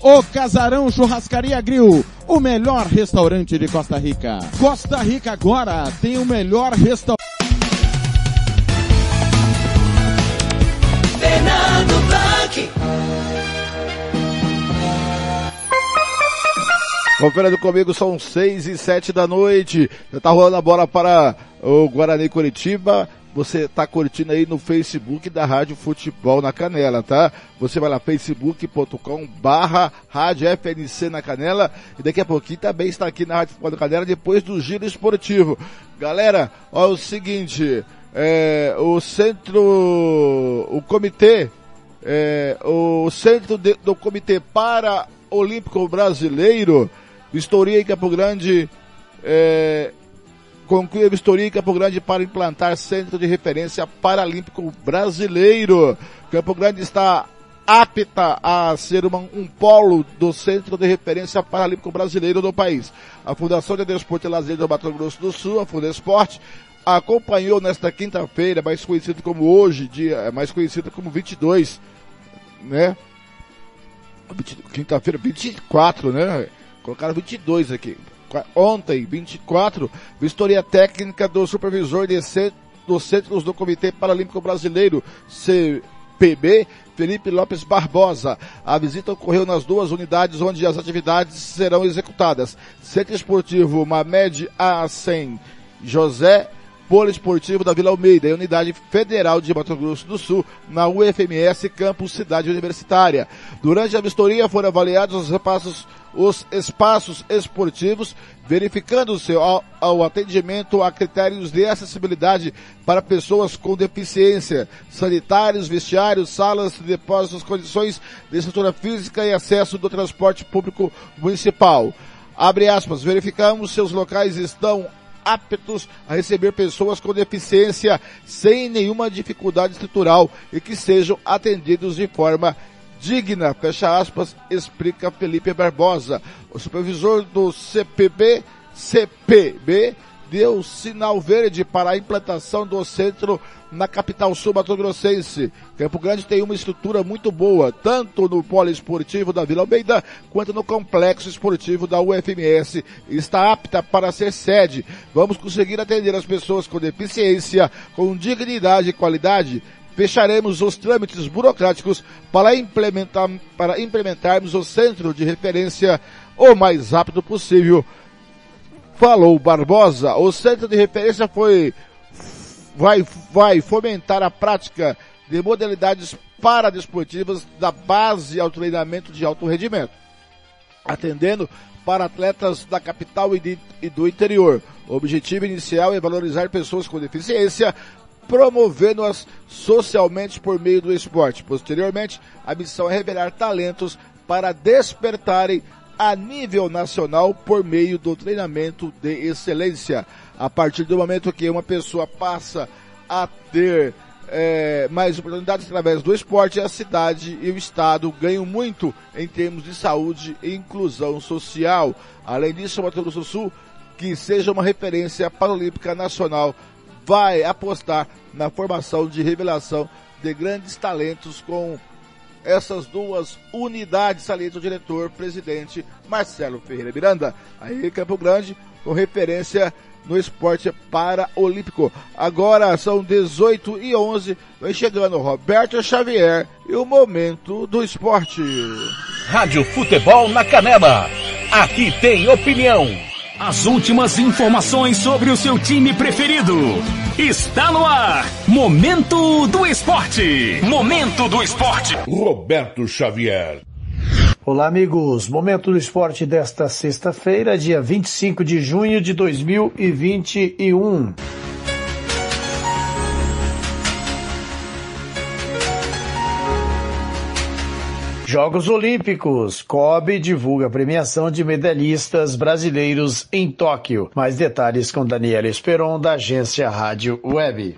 O Casarão Churrascaria Grill, o melhor restaurante de Costa Rica. Costa Rica agora tem o melhor restaurante. Fernando Blanc. Conferindo comigo, são seis e sete da noite. Já tá rolando a bola para o Guarani Curitiba. Você tá curtindo aí no Facebook da Rádio Futebol na Canela, tá? Você vai lá, facebook.com barra Rádio FNC na Canela. E daqui a pouquinho também está aqui na Rádio Futebol na Canela, depois do Giro Esportivo. Galera, ó, o seguinte, é, o centro, o comitê, é, o centro de- do Comitê para Olímpico Brasileiro, vistoria em Campo Grande, é, conclui a vistoria em Campo Grande para implantar centro de referência paralímpico brasileiro. Campo Grande está apta a ser uma- um polo do centro de referência paralímpico brasileiro do país. A Fundação de Desporto e Lazer do Mato Grosso do Sul, a Fundesporte, acompanhou nesta quinta-feira, mais conhecido como hoje, dia, mais conhecido como 22, né? 20 Quinta-feira, 24, né? Colocaram 22 aqui. Ontem, 24, vistoria técnica do supervisor de cen- dos centros do Comitê Paralímpico Brasileiro, CPB, Felipe Lopes Barbosa. A visita ocorreu nas duas unidades onde as atividades serão executadas. Centro Esportivo Mamed A100 José Poliesportivo da Vila Almeida e Unidade Federal de Mato Grosso do Sul, na UFMS Campus Cidade Universitária. Durante a vistoria foram avaliados os espaços, os espaços esportivos, verificando-se ao, ao atendimento a critérios de acessibilidade para pessoas com deficiência, sanitários, vestiários, salas de depósitos, condições de estrutura física e acesso do transporte público municipal. Abre aspas, verificamos se os locais estão aptos a receber pessoas com deficiência sem nenhuma dificuldade estrutural e que sejam atendidos de forma digna, fecha aspas, explica Felipe Barbosa. O supervisor do CPB, CPB, deu sinal verde para a implantação do centro na capital sul mato-grossense. Campo Grande tem uma estrutura muito boa, tanto no poliesportivo da Vila Almeida, quanto no complexo esportivo da UFMS. Está apta para ser sede. Vamos conseguir atender as pessoas com deficiência com dignidade e qualidade. Fecharemos os trâmites burocráticos para, implementar, para implementarmos o centro de referência o mais rápido possível falou Barbosa. O centro de referência foi vai, vai fomentar a prática de modalidades paradesportivas da base ao treinamento de alto rendimento, atendendo para atletas da capital e, de, e do interior. O objetivo inicial é valorizar pessoas com deficiência, promovendo-as socialmente por meio do esporte. Posteriormente, a missão é revelar talentos para despertarem a nível nacional por meio do treinamento de excelência. A partir do momento que uma pessoa passa a ter é, mais oportunidades através do esporte, a cidade e o estado ganham muito em termos de saúde e inclusão social. Além disso, o Mato Grosso do Sul, que seja uma referência paralímpica nacional, vai apostar na formação de revelação de grandes talentos com essas duas unidades, salienta o diretor-presidente Marcelo Ferreira Miranda. Aí Campo Grande, com referência no esporte paraolímpico. Agora são 18 e 11, vem chegando Roberto Xavier e o momento do esporte. Rádio Futebol na Canela. Aqui tem opinião. As últimas informações sobre o seu time preferido. Está no ar. Momento do Esporte. Momento do Esporte. Roberto Xavier. Olá, amigos. Momento do esporte desta sexta-feira, dia 25 de junho de 2021. Jogos Olímpicos. COB divulga a premiação de medalhistas brasileiros em Tóquio. Mais detalhes com Daniela Esperon, da agência Rádio Web.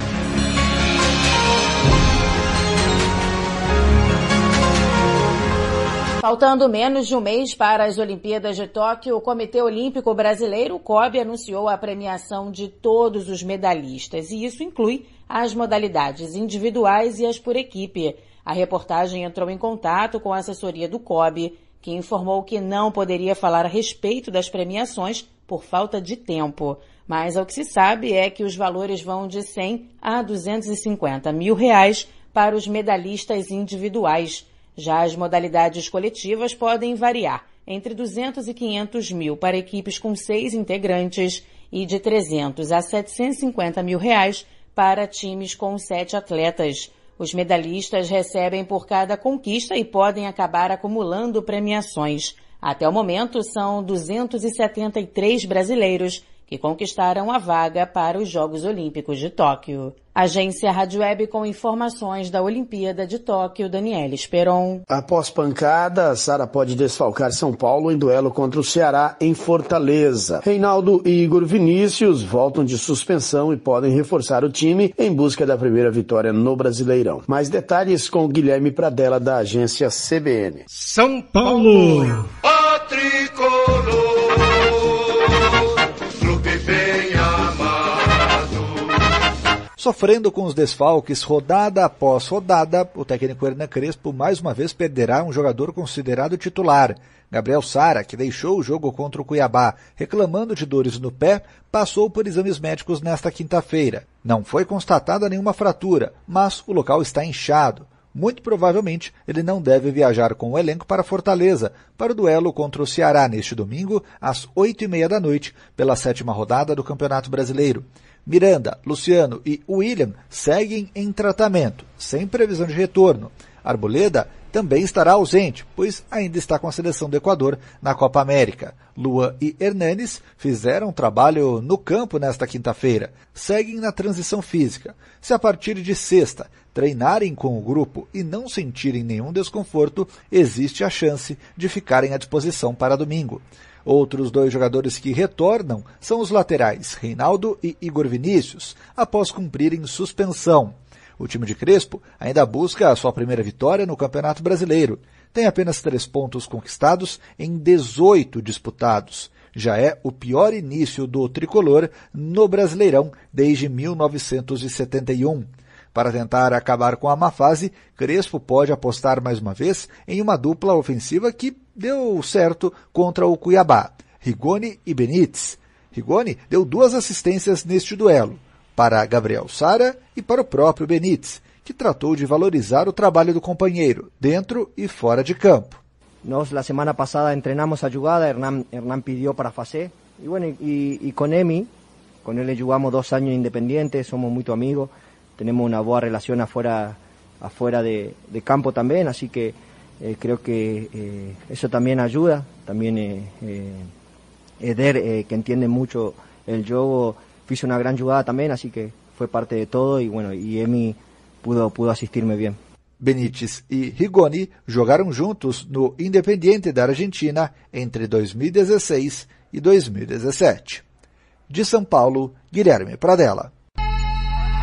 Faltando menos de um mês para as Olimpíadas de Tóquio, o Comitê Olímpico Brasileiro, o COB, anunciou a premiação de todos os medalhistas, e isso inclui as modalidades individuais e as por equipe. A reportagem entrou em contato com a assessoria do COB, que informou que não poderia falar a respeito das premiações por falta de tempo. Mas o que se sabe é que os valores vão de 100 a 250 mil reais para os medalhistas individuais. Já as modalidades coletivas podem variar entre 200 e 500 mil para equipes com seis integrantes e de 300 a 750 mil reais para times com sete atletas. Os medalhistas recebem por cada conquista e podem acabar acumulando premiações. Até o momento, são 273 brasileiros que conquistaram a vaga para os Jogos Olímpicos de Tóquio. Agência Rádio Web com informações da Olimpíada de Tóquio, Daniela Esperon. Após pancada, Sara pode desfalcar São Paulo em duelo contra o Ceará em Fortaleza. Reinaldo e Igor Vinícius voltam de suspensão e podem reforçar o time em busca da primeira vitória no Brasileirão. Mais detalhes com Guilherme Pradella da agência CBN. São Paulo. O Sofrendo com os desfalques rodada após rodada, o técnico Hernan Crespo mais uma vez perderá um jogador considerado titular. Gabriel Sara, que deixou o jogo contra o Cuiabá reclamando de dores no pé, passou por exames médicos nesta quinta-feira. Não foi constatada nenhuma fratura, mas o local está inchado. Muito provavelmente ele não deve viajar com o elenco para Fortaleza para o duelo contra o Ceará neste domingo às oito e meia da noite pela sétima rodada do Campeonato Brasileiro. Miranda, Luciano e William seguem em tratamento, sem previsão de retorno. Arboleda também estará ausente, pois ainda está com a seleção do Equador na Copa América. Lua e Hernanes fizeram trabalho no campo nesta quinta-feira. Seguem na transição física. Se a partir de sexta treinarem com o grupo e não sentirem nenhum desconforto, existe a chance de ficarem à disposição para domingo. Outros dois jogadores que retornam são os laterais Reinaldo e Igor Vinícius, após cumprirem suspensão. O time de Crespo ainda busca a sua primeira vitória no Campeonato Brasileiro. Tem apenas três pontos conquistados em 18 disputados. Já é o pior início do tricolor no Brasileirão desde 1971. Para tentar acabar com a má fase, Crespo pode apostar mais uma vez em uma dupla ofensiva que deu certo contra o Cuiabá, Rigoni e Benítez. Rigoni deu duas assistências neste duelo, para Gabriel Sara e para o próprio Benítez, que tratou de valorizar o trabalho do companheiro, dentro e fora de campo. Nós, la semana passada, entrenamos a jugada, Hernán, Hernán pidió para fazer, y bueno, y, y con Emi, independientes, somos muy amigos, tenemos una buena relación afuera, afuera de, de campo también, así que eh, creo que eh, eso también ayuda, también eh, eh, Eder, eh, que entiende mucho el juego, hizo una gran jugada también, así que fue parte de todo y bueno, y Emi pudo, pudo asistirme bien. Benítez e Rigoni jogaram juntos no Independiente da Argentina entre 2016 e 2017. De São Paulo, Guilherme Pradella.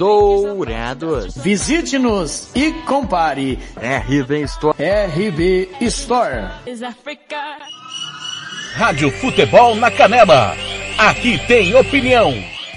Dourados. Visite-nos e compare. RB Store. RB Store. Rádio Futebol na Canela. Aqui tem opinião.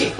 Blanc.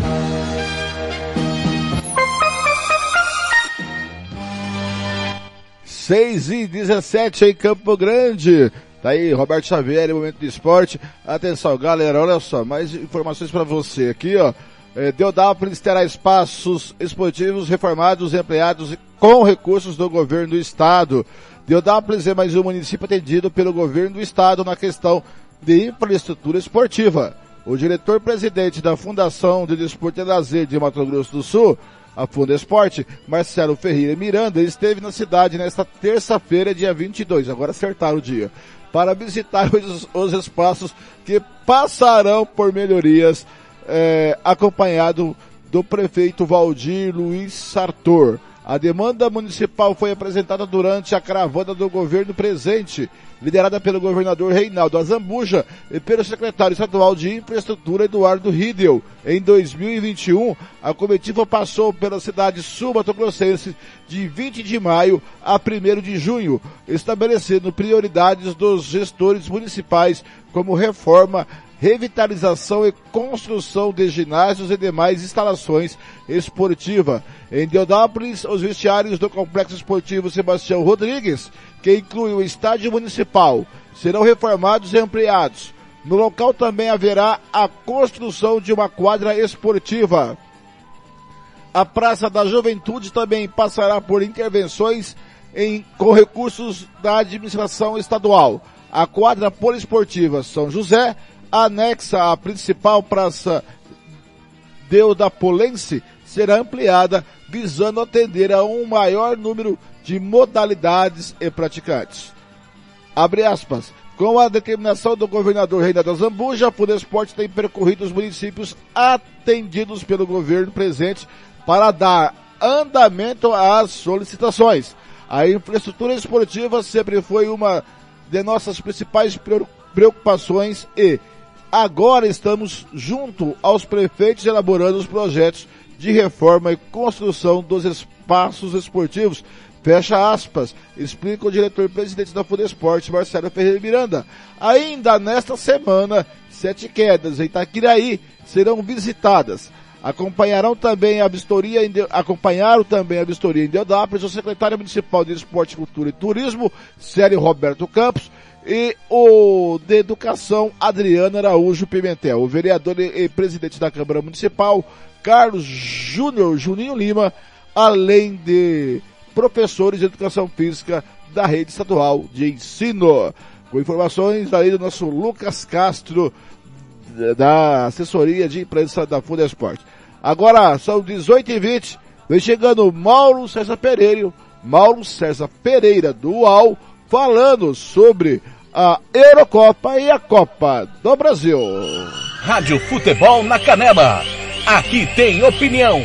Seis e 17 em Campo Grande. Tá aí, Roberto Xavier, momento de esporte. Atenção, galera, olha só, mais informações para você aqui, ó. É, Deodápolis terá espaços esportivos reformados e ampliados com recursos do governo do estado. Deodápolis é mais um município atendido pelo governo do estado na questão de infraestrutura esportiva. O diretor-presidente da Fundação de Desporto e Lazer de Mato Grosso do Sul, a Funda Esporte, Marcelo Ferreira Miranda, esteve na cidade nesta terça-feira, dia 22, agora acertaram o dia, para visitar os, os espaços que passarão por melhorias, eh, acompanhado do prefeito Valdir Luiz Sartor. A demanda municipal foi apresentada durante a caravana do governo presente, liderada pelo governador Reinaldo Azambuja e pelo secretário estadual de Infraestrutura Eduardo Riedel. Em 2021, a comitiva passou pela cidade sul-mato-grossense de 20 de maio a 1 de junho, estabelecendo prioridades dos gestores municipais como reforma, revitalização e construção de ginásios e demais instalações esportivas. Em Deodápolis, os vestiários do Complexo Esportivo Sebastião Rodrigues, que inclui o estádio municipal, serão reformados e ampliados. No local também haverá a construção de uma quadra esportiva. A Praça da Juventude também passará por intervenções em, com recursos da administração estadual. A quadra poliesportiva São José anexa à principal praça Deodapolense será ampliada visando atender a um maior número de modalidades e praticantes. Abre aspas. Com a determinação do governador Reinaldo Zambuja, a Fudesporte tem percorrido os municípios atendidos pelo governo presente para dar andamento às solicitações. A infraestrutura esportiva sempre foi uma de nossas principais preocupações e agora estamos junto aos prefeitos elaborando os projetos de reforma e construção dos espaços esportivos. Fecha aspas, explica o diretor-presidente da Fudesporte, Marcelo Ferreira Miranda. Ainda nesta semana, sete quedas em Itaquiraí serão visitadas. Acompanharão também a vistoria em, acompanharam também a vistoria em Deodápolis o secretário municipal de Esporte, Cultura e Turismo, Sério Roberto Campos, e o de Educação, Adriano Araújo Pimentel. O vereador e, presidente da Câmara Municipal, Carlos Júnior Juninho Lima, além de professores de Educação Física da Rede Estadual de Ensino. Com informações aí do nosso Lucas Castro, da assessoria de imprensa da Fundesport. Agora são 18 e 20 vem chegando Mauro César Pereira, Mauro César Pereira do UAU, falando sobre a Eurocopa e a Copa do Brasil. Rádio Futebol na Canela. Aqui tem opinião.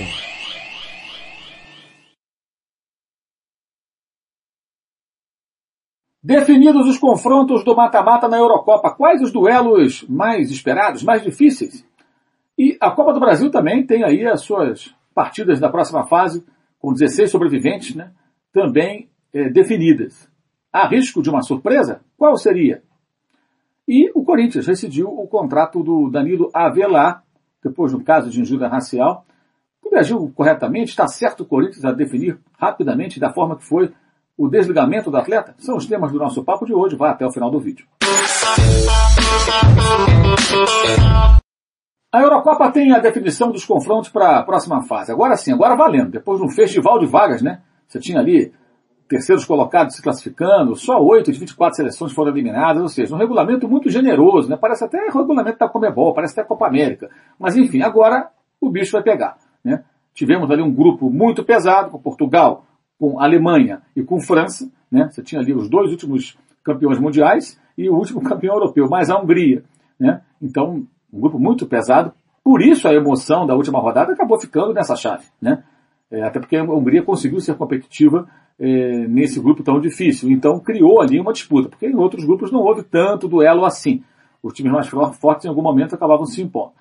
Definidos os confrontos do mata-mata na Eurocopa, quais os duelos mais esperados, mais difíceis? E a Copa do Brasil também tem aí as suas partidas da próxima fase, com 16 sobreviventes, né, também é, definidas. Há risco de uma surpresa? Qual seria? E o Corinthians rescindiu o contrato do Danilo Avelar, depois de um caso de injúria racial. Tudo agiu corretamente? Está certo o Corinthians a definir rapidamente da forma que foi o desligamento do atleta? São os temas do nosso papo de hoje. Vá até o final do vídeo. A Eurocopa tem a definição dos confrontos para a próxima fase. Agora sim, agora valendo. Depois de um festival de vagas, né? Você tinha ali terceiros colocados se classificando, só 8 de 24 seleções foram eliminadas, ou seja, um regulamento muito generoso, né? Parece até regulamento da Comebol, parece até Copa América. Mas enfim, agora o bicho vai pegar, né? Tivemos ali um grupo muito pesado, com Portugal, com Alemanha e com França, né? Você tinha ali os dois últimos campeões mundiais e o último campeão europeu, mais a Hungria, né? Então, um grupo muito pesado. Por isso a emoção da última rodada acabou ficando nessa chave, né? É, até porque a Hungria conseguiu ser competitiva é, nesse grupo tão difícil. Então criou ali uma disputa, porque em outros grupos não houve tanto duelo assim. Os times mais fortes em algum momento acabavam se impondo.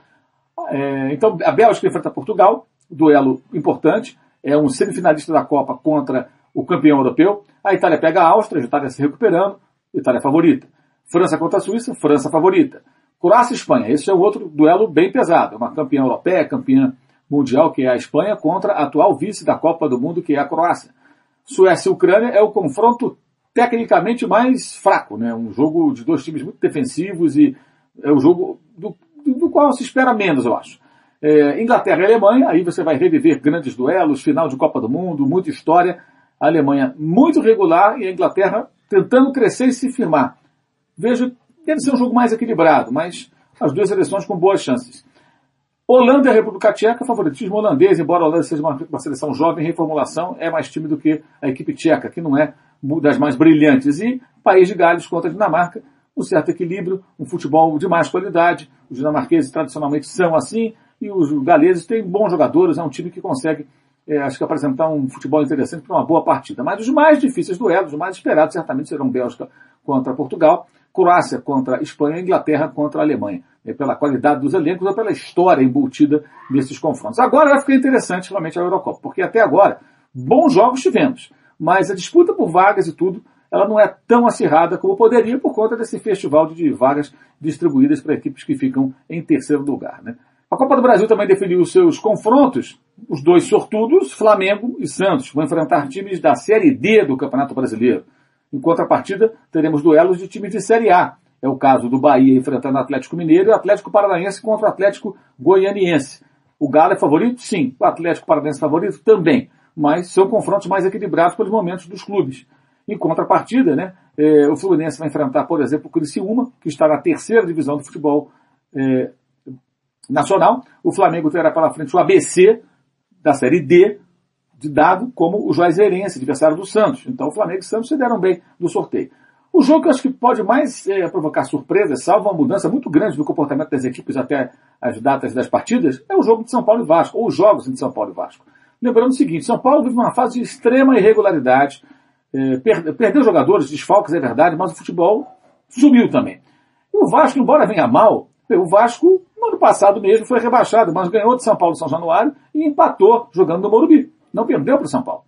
É, então a Bélgica enfrenta Portugal, duelo importante, é um semifinalista da Copa contra o campeão europeu. A Itália pega a Áustria, a Itália se recuperando, Itália favorita. França contra a Suíça, França favorita. Croácia e Espanha, esse é o outro duelo bem pesado. Uma campeã europeia, campeã mundial, que é a Espanha, contra a atual vice da Copa do Mundo, que é a Croácia. Suécia e Ucrânia é o confronto tecnicamente mais fraco, né? Um jogo de dois times muito defensivos e é o jogo do, do qual se espera menos, eu acho. É, Inglaterra e Alemanha, aí você vai reviver grandes duelos, final de Copa do Mundo, muita história. A Alemanha muito regular e a Inglaterra tentando crescer e se firmar. Vejo, deve ser um jogo mais equilibrado, mas as duas seleções com boas chances. Holanda e a República Tcheca, favoritismo holandês, embora a Holanda seja uma, uma seleção jovem, reformulação, é mais time do que a equipe tcheca, que não é das mais brilhantes. E País de Gales contra a Dinamarca, um certo equilíbrio, um futebol de mais qualidade. Os dinamarqueses tradicionalmente são assim, e os galeses têm bons jogadores, é um time que consegue, é, acho que apresentar um futebol interessante para uma boa partida. Mas os mais difíceis duelos, os mais esperados, certamente serão Bélgica contra Portugal, Croácia contra Espanha e Inglaterra contra Alemanha é, pela qualidade dos elencos ou pela história embutida nesses confrontos. Agora vai ficar interessante realmente a Eurocopa, porque até agora bons jogos tivemos, mas a disputa por vagas e tudo, ela não é tão acirrada como poderia por conta desse festival de vagas distribuídas para equipes que ficam em terceiro lugar. Né? A Copa do Brasil também definiu os seus confrontos. Os dois sortudos, Flamengo e Santos, vão enfrentar times da Série D do Campeonato Brasileiro. Em contrapartida, teremos duelos de times de Série A, é o caso do Bahia enfrentando o Atlético Mineiro e o Atlético Paranaense contra o Atlético Goianiense. O Galo é favorito? Sim. O Atlético Paranaense é favorito? Também. Mas são confrontos mais equilibrados pelos momentos dos clubes. Em contrapartida, né, é, o Fluminense vai enfrentar, por exemplo, o Criciúma, que está na terceira divisão do futebol é, nacional. O Flamengo terá pela frente o ABC da Série D, dado como o Juazeirense, adversário do Santos. Então o Flamengo e o Santos se deram bem no sorteio. O jogo que eu acho que pode mais é, provocar surpresa, salvo uma mudança muito grande do comportamento das equipes até as datas das partidas, é o jogo de São Paulo e Vasco, ou os jogos de São Paulo e Vasco. Lembrando o seguinte, São Paulo vive uma fase de extrema irregularidade, é, per, perdeu jogadores, desfalques é verdade, mas o futebol sumiu também. E o Vasco, embora venha mal, o Vasco no ano passado mesmo foi rebaixado, mas ganhou de São Paulo São Januário e empatou jogando no Morumbi. Não perdeu para o São Paulo.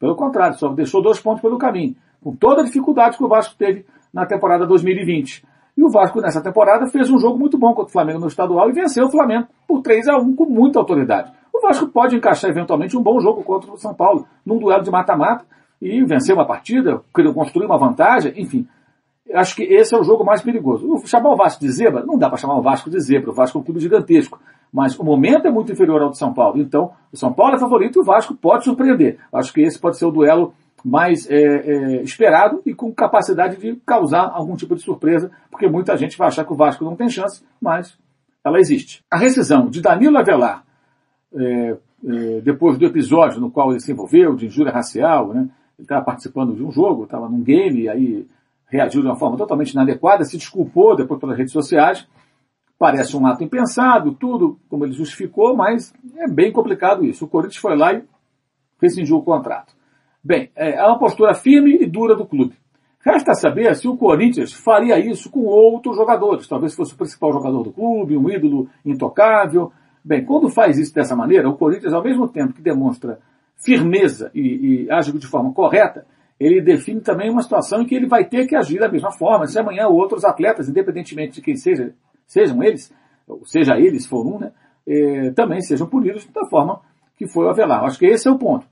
Pelo contrário, só deixou dois pontos pelo caminho com toda a dificuldade que o Vasco teve na temporada 2020. E o Vasco, nessa temporada, fez um jogo muito bom contra o Flamengo no estadual e venceu o Flamengo por 3 a 1 com muita autoridade. O Vasco pode encaixar eventualmente um bom jogo contra o São Paulo, num duelo de mata-mata, e vencer uma partida, construir uma vantagem, enfim. Acho que esse é o jogo mais perigoso. Chamar o Vasco de zebra? Não dá para chamar o Vasco de zebra. O Vasco é um clube gigantesco. Mas o momento é muito inferior ao de São Paulo. Então, o São Paulo é favorito e o Vasco pode surpreender. Acho que esse pode ser o duelo mais é, é, esperado e com capacidade de causar algum tipo de surpresa, porque muita gente vai achar que o Vasco não tem chance, mas ela existe. A rescisão de Danilo Avelar, é, é depois do episódio no qual ele se envolveu, de injúria racial, né? ele estava participando de um jogo, estava num game, e aí reagiu de uma forma totalmente inadequada, se desculpou depois pelas redes sociais, Parece um ato impensado, tudo como ele justificou, mas é bem complicado isso. O Corinthians foi lá e rescindiu o contrato. Bem, é, é uma postura firme e dura do clube. Resta saber se o Corinthians faria isso com outros jogadores. Talvez fosse o principal jogador do clube, um ídolo intocável. Bem, quando faz isso dessa maneira, o Corinthians, ao mesmo tempo que demonstra firmeza e, e age de forma correta, ele define também uma situação em que ele vai ter que agir da mesma forma. Se amanhã outros atletas, independentemente de quem seja, sejam eles, ou seja eles, for um, né, eh, também sejam punidos da forma que foi o Avelar. Acho que esse é o ponto.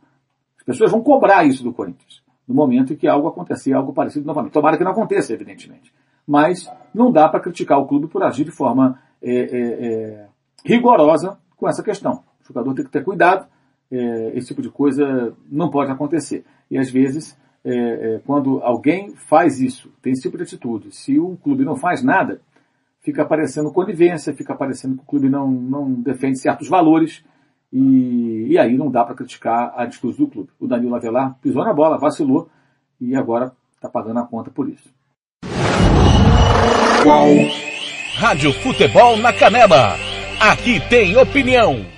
As pessoas vão cobrar isso do Corinthians no momento em que algo acontecer, algo parecido novamente. Tomara que não aconteça, evidentemente. Mas não dá para criticar o clube por agir de forma é, é, é, rigorosa com essa questão. O jogador tem que ter cuidado, é, esse tipo de coisa não pode acontecer. E às vezes, é, é, quando alguém faz isso, tem esse tipo de atitude, se o clube não faz nada, fica aparecendo conivência, fica aparecendo que o clube não, não defende certos valores, e, e aí não dá para criticar a atitude do clube. O Danilo Avelar pisou na bola, vacilou e agora está pagando a conta por isso. Rádio Futebol na Canela. Aqui tem opinião.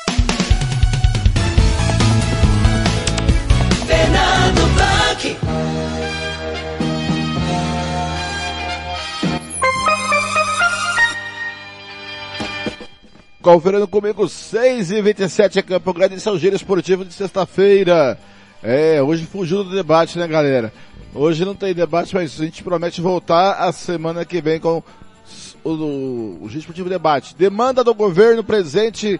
Conferindo comigo, 6 e 27 é Campo Grande, esse é o Giro Esportivo de sexta-feira. É, hoje fugiu do debate, né, galera? Hoje não tem debate, mas a gente promete voltar a semana que vem com o, o, o Giro Esportivo Debate. Demanda do governo presente,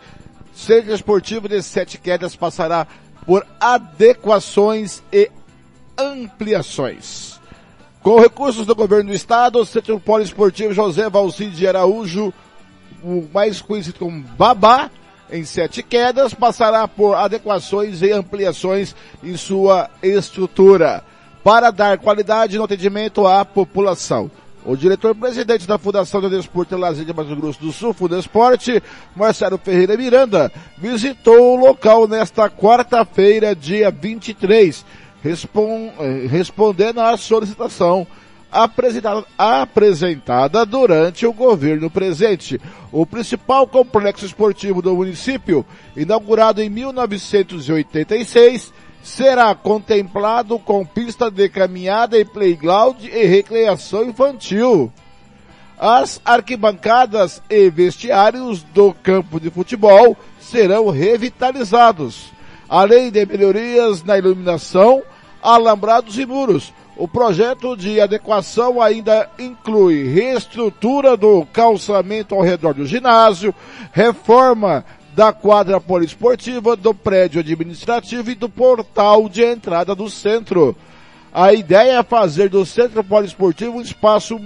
Centro Esportivo de Sete Quedas passará por adequações e ampliações. Com recursos do governo do estado, o Centro Poliesportivo José Valcide Araújo o mais conhecido como Babá, em sete quedas, passará por adequações e ampliações em sua estrutura para dar qualidade no atendimento à população. O diretor-presidente da Fundação do Desporto e Lazer de Mato Grosso do Sul, Fundesporte, Marcelo Ferreira Miranda, visitou o local nesta quarta-feira, dia 23, respon eh, respondendo à solicitação apresentada, apresentada durante o governo presente. O principal complexo esportivo do município, inaugurado em 1986, será contemplado com pista de caminhada e playground e recreação infantil. As arquibancadas e vestiários do campo de futebol serão revitalizados, além de melhorias na iluminação, alambrados e muros, o projeto de adequação ainda inclui reestrutura do calçamento ao redor do ginásio, reforma da quadra poliesportiva, do prédio administrativo e do portal de entrada do centro. A ideia é fazer do centro poliesportivo um espaço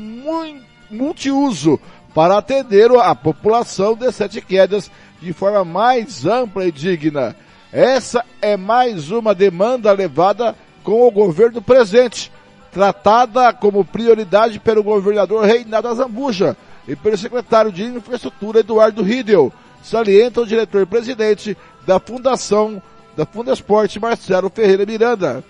multiuso para atender a população de Sete Quedas de forma mais ampla e digna. Essa é mais uma demanda levada com o governo presente, tratada como prioridade pelo governador Reinaldo Azambuja e pelo secretário de Infraestrutura Eduardo Riedel, salienta o diretor-presidente da Fundação da Fundesporte Marcelo Ferreira Miranda.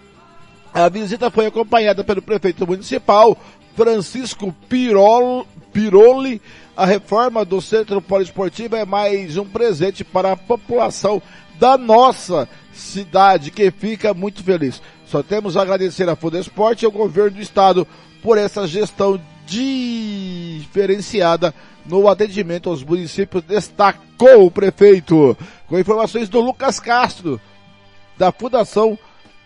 A visita foi acompanhada pelo prefeito municipal Francisco Pirol, Piroli. A reforma do Centro Poliesportivo é mais um presente para a população da nossa cidade, que fica muito feliz. Só temos a agradecer a Fundesporte e ao governo do estado por essa gestão diferenciada no atendimento aos municípios, destacou o prefeito. Com informações do Lucas Castro, da Fundação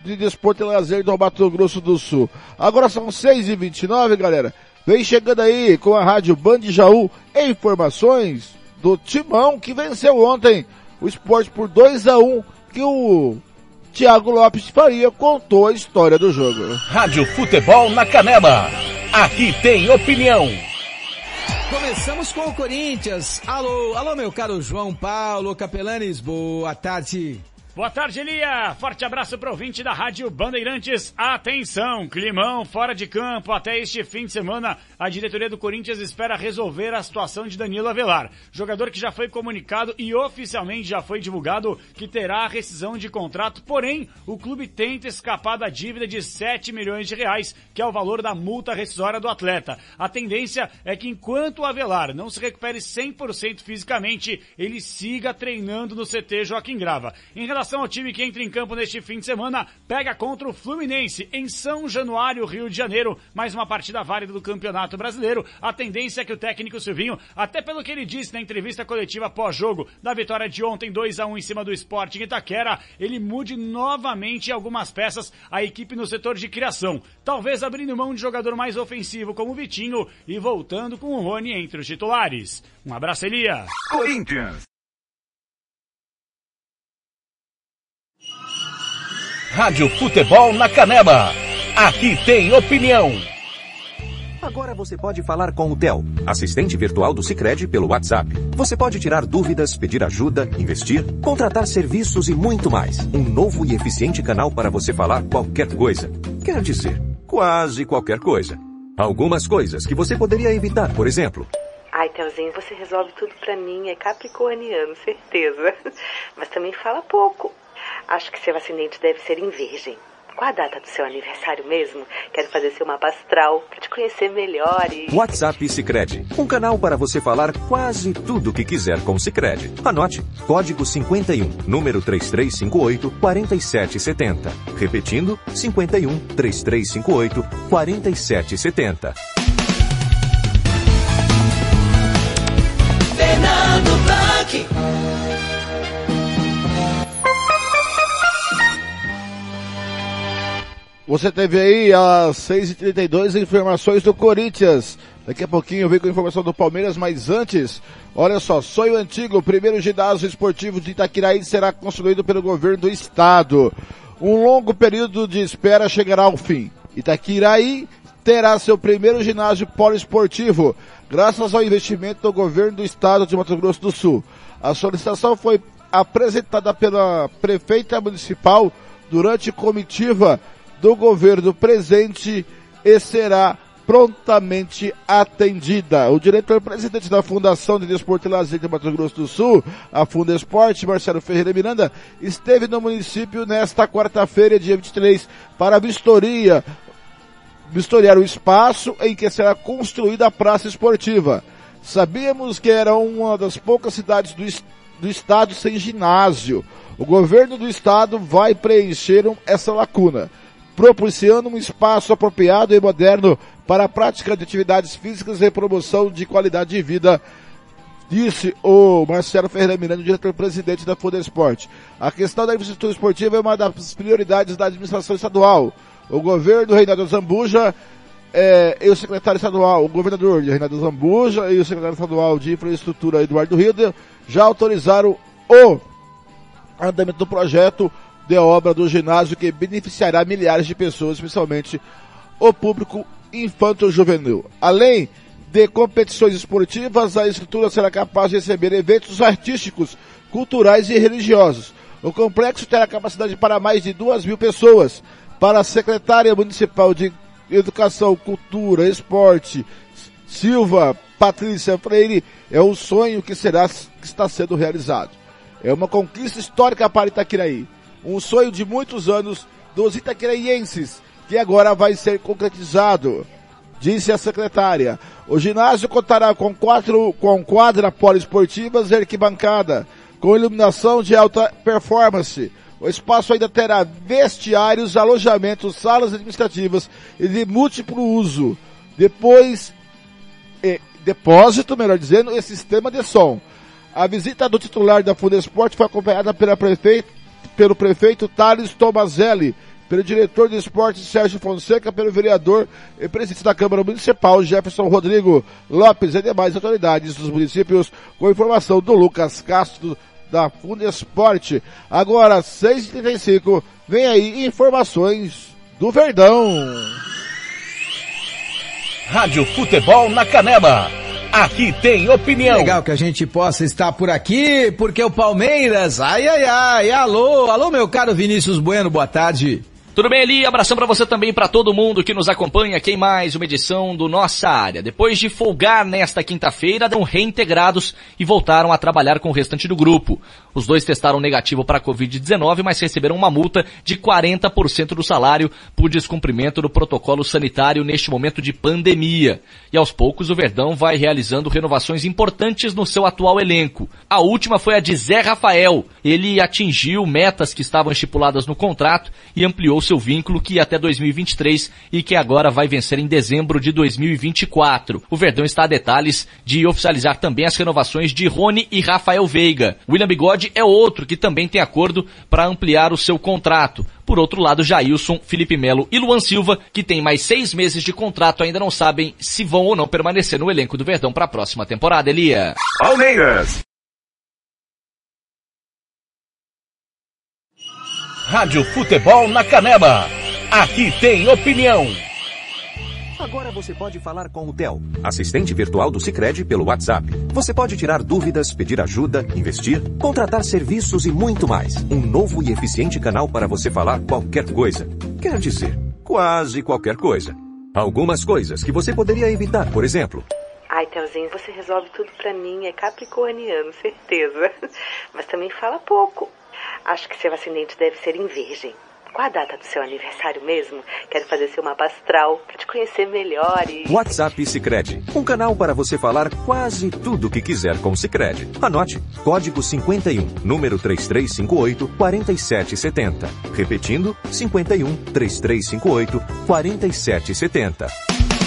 de Desporto e Lazer do Mato Grosso do Sul. Agora são 6h29, galera. Vem chegando aí com a Rádio Band Jaú informações do Timão que venceu ontem o esporte por 2 a 1 que o Tiago Lopes Faria contou a história do jogo. Rádio Futebol na Canela. Aqui tem opinião. Começamos com o Corinthians. Alô, alô, meu caro João Paulo Capelanes, boa tarde. Boa tarde, Elia. Forte abraço para o ouvinte da Rádio Bandeirantes. Atenção, climão fora de campo. Até este fim de semana, a diretoria do Corinthians espera resolver a situação de Danilo Avelar. Jogador que já foi comunicado e oficialmente já foi divulgado que terá a rescisão de contrato. Porém, o clube tenta escapar da dívida de 7 milhões de reais, que é o valor da multa rescisória do atleta. A tendência é que enquanto o Avelar não se recupere 100% fisicamente, ele siga treinando no CT Joaquim Grava. Em relação ao time que entra em campo neste fim de semana, pega contra o Fluminense em São Januário, Rio de Janeiro. Mais uma partida válida do Campeonato Brasileiro. A tendência é que o técnico Silvinho, até pelo que ele disse na entrevista coletiva pós-jogo da vitória de ontem 2 a 1 em cima do Sport em Itaquera, ele mude novamente algumas peças a equipe no setor de criação. Talvez abrindo mão de jogador mais ofensivo como o Vitinho e voltando com o Rony entre os titulares. Um abraço, Elia. Corinthians. Rádio Futebol na Canela. Aqui tem opinião. Agora você pode falar com o Tel, assistente virtual do Sicredi pelo WhatsApp. Você pode tirar dúvidas, pedir ajuda, investir, contratar serviços e muito mais. Um novo e eficiente canal para você falar qualquer coisa. Quer dizer, quase qualquer coisa. Algumas coisas que você poderia evitar, por exemplo. Ai, Telzinho, você resolve tudo pra mim, é capricorniano, certeza. Mas também fala pouco. Acho que seu ascendente deve ser em virgem. Qual a data do seu aniversário mesmo? Quero fazer seu mapa astral para te conhecer melhor e... WhatsApp Sicredi, um canal para você falar quase tudo o que quiser com Sicredi. Anote, código 51, número 3358 4770. Repetindo, 51 3358 4770. Fernando Blanc. Você teve aí às 6h32 informações do Corinthians. Daqui a pouquinho eu venho com informação do Palmeiras, mas antes, olha só, sonho antigo, o primeiro ginásio esportivo de Itaquiraí será construído pelo governo do estado. Um longo período de espera chegará ao fim. Itaquiraí terá seu primeiro ginásio poliesportivo, graças ao investimento do governo do estado de Mato Grosso do Sul. A solicitação foi apresentada pela prefeita municipal durante comitiva do governo presente e será prontamente atendida. O diretor-presidente da Fundação de Desporto e Lazer de Mato Grosso do Sul, a Fundesporte, Marcelo Ferreira Miranda, esteve no município nesta quarta-feira, dia 23, para vistoria, vistoriar o espaço em que será construída a praça esportiva. Sabíamos que era uma das poucas cidades do, do estado sem ginásio. O governo do estado vai preencher essa lacuna proporciona um espaço apropriado e moderno para a prática de atividades físicas e promoção de qualidade de vida, disse o Marcelo Ferreira Miranda, diretor-presidente da Fudesport. A questão da infraestrutura esportiva é uma das prioridades da administração estadual. O governo Reinaldo Zambuja é, e o secretário estadual, o governador Reinaldo Zambuja e o secretário estadual de infraestrutura Eduardo Hilder já autorizaram o andamento do projeto de obra do ginásio que beneficiará milhares de pessoas, especialmente o público infanto-juvenil. Além de competições esportivas, a estrutura será capaz de receber eventos artísticos, culturais e religiosos. O complexo terá capacidade para mais de duas mil pessoas. Para a secretária municipal de Educação, Cultura, Esporte, Silva Patrícia Freire, é um sonho que será que está sendo realizado. É uma conquista histórica para Itaquiraí um sonho de muitos anos dos itaqueraienses, que agora vai ser concretizado, disse a secretária. O ginásio contará com quatro, com quadra poliesportivas e arquibancada, com iluminação de alta performance. O espaço ainda terá vestiários, alojamentos, salas administrativas e de múltiplo uso. Depois, depósito, melhor dizendo, e sistema de som. A visita do titular da Fundesport foi acompanhada pela prefeita pelo prefeito Thales Tomazelli, pelo diretor de esportes Sérgio Fonseca, pelo vereador e presidente da Câmara Municipal Jefferson Rodrigo Lopes e demais autoridades dos municípios, com informação do Lucas Castro da Fundesporte. Agora, 6h35, vem aí informações do Verdão. Rádio Futebol na Canela. Aqui tem opinião. Legal que a gente possa estar por aqui, porque o Palmeiras, ai ai ai, alô, alô meu caro Vinícius Bueno, boa tarde. Tudo bem, Eli? Abração para você também, para todo mundo que nos acompanha aqui em mais uma edição do Nossa Área. Depois de folgar nesta quinta-feira, dão reintegrados e voltaram a trabalhar com o restante do grupo. Os dois testaram negativo para a Covid-19, mas receberam uma multa de 40% do salário por descumprimento do protocolo sanitário neste momento de pandemia. E aos poucos o Verdão vai realizando renovações importantes no seu atual elenco. A última foi a de Zé Rafael. Ele atingiu metas que estavam estipuladas no contrato e ampliou seu vínculo que ia até 2023 e que agora vai vencer em dezembro de 2024. O Verdão está a detalhes de oficializar também as renovações de Rony e Rafael Veiga. William Bigode é outro que também tem acordo para ampliar o seu contrato. Por outro lado, Jailson, Felipe Melo e Luan Silva, que tem mais seis meses de contrato, ainda não sabem se vão ou não permanecer no elenco do Verdão para a próxima temporada, Elia. Palmeiras. Rádio Futebol na Canela. Aqui tem opinião. Agora você pode falar com o Tel, assistente virtual do Sicredi pelo WhatsApp. Você pode tirar dúvidas, pedir ajuda, investir, contratar serviços e muito mais. Um novo e eficiente canal para você falar qualquer coisa. Quer dizer, quase qualquer coisa. Algumas coisas que você poderia evitar, por exemplo. Ai, Telzinho, você resolve tudo pra mim, é capricorniano, certeza. Mas também fala pouco. Acho que seu ascendente deve ser em virgem. Qual a data do seu aniversário mesmo? Quero fazer seu mapa astral pra te conhecer melhor e... WhatsApp Sicredi, um canal para você falar quase tudo o que quiser com Sicredi. Anote, código 51, número 3358 4770. Repetindo, 51 3358 4770.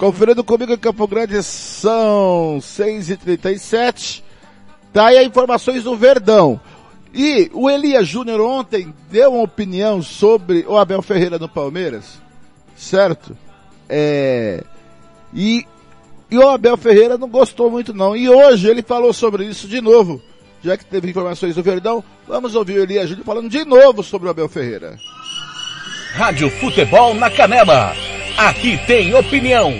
Conferindo comigo em Campo Grande são 6h37. Tá aí informações do Verdão. E o Elias Júnior ontem deu uma opinião sobre o Abel Ferreira no Palmeiras. Certo? É, e, e o Abel Ferreira não gostou muito não. E hoje ele falou sobre isso de novo. Já que teve informações do Verdão, vamos ouvir o Elias Júnior falando de novo sobre o Abel Ferreira. Rádio Futebol na Canela. Aqui tem opinião.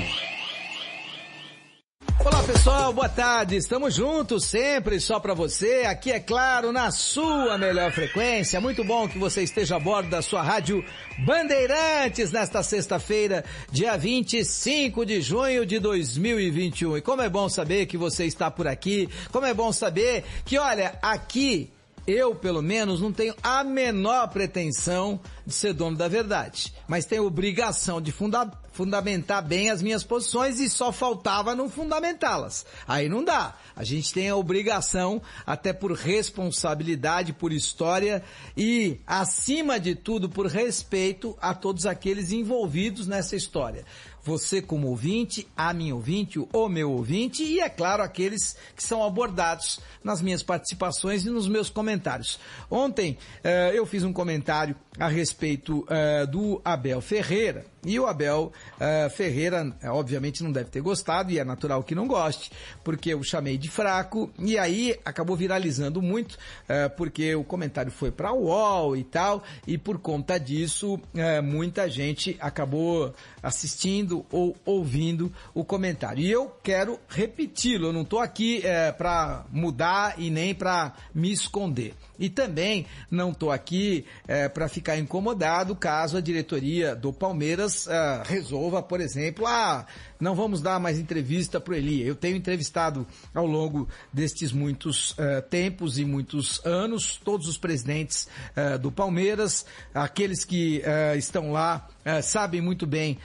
Olá pessoal, boa tarde. Estamos juntos sempre só para você. Aqui é claro na sua melhor frequência. Muito bom que você esteja a bordo da sua rádio Bandeirantes nesta sexta-feira, dia 25 de junho de 2021. E como é bom saber que você está por aqui. Como é bom saber que olha, aqui eu, pelo menos, não tenho a menor pretensão de ser dono da verdade, mas tenho obrigação de funda fundamentar bem as minhas posições e só faltava não fundamentá-las. Aí não dá. A gente tem a obrigação, até por responsabilidade, por história e, acima de tudo, por respeito a todos aqueles envolvidos nessa história você como ouvinte, a minha ouvinte, o meu ouvinte e, é claro, aqueles que são abordados nas minhas participações e nos meus comentários. Ontem uh, eu fiz um comentário a respeito uh, do Abel Ferreira e o Abel uh, Ferreira, obviamente, não deve ter gostado, e é natural que não goste, porque eu chamei de fraco, e aí acabou viralizando muito, uh, porque o comentário foi para o UOL e tal, e por conta disso, uh, muita gente acabou assistindo ou ouvindo o comentário. E eu quero repeti-lo, eu não estou aqui para mudar e nem para me esconder. E também não estou aqui para ficar incomodado caso a diretoria do Palmeiras uh, resolva, por exemplo, ah, não vamos dar mais entrevista para o Eli. Eu tenho entrevistado ao longo destes muitos uh, tempos e muitos anos todos os presidentes uh, do Palmeiras, aqueles que estão lá sabem muito bem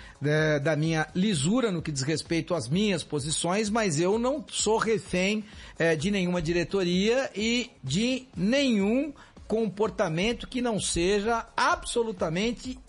da minha lisura no que diz respeito às minhas posições, mas eu não sou refém de nenhuma diretoria e de nenhum comportamento que não seja absolutamente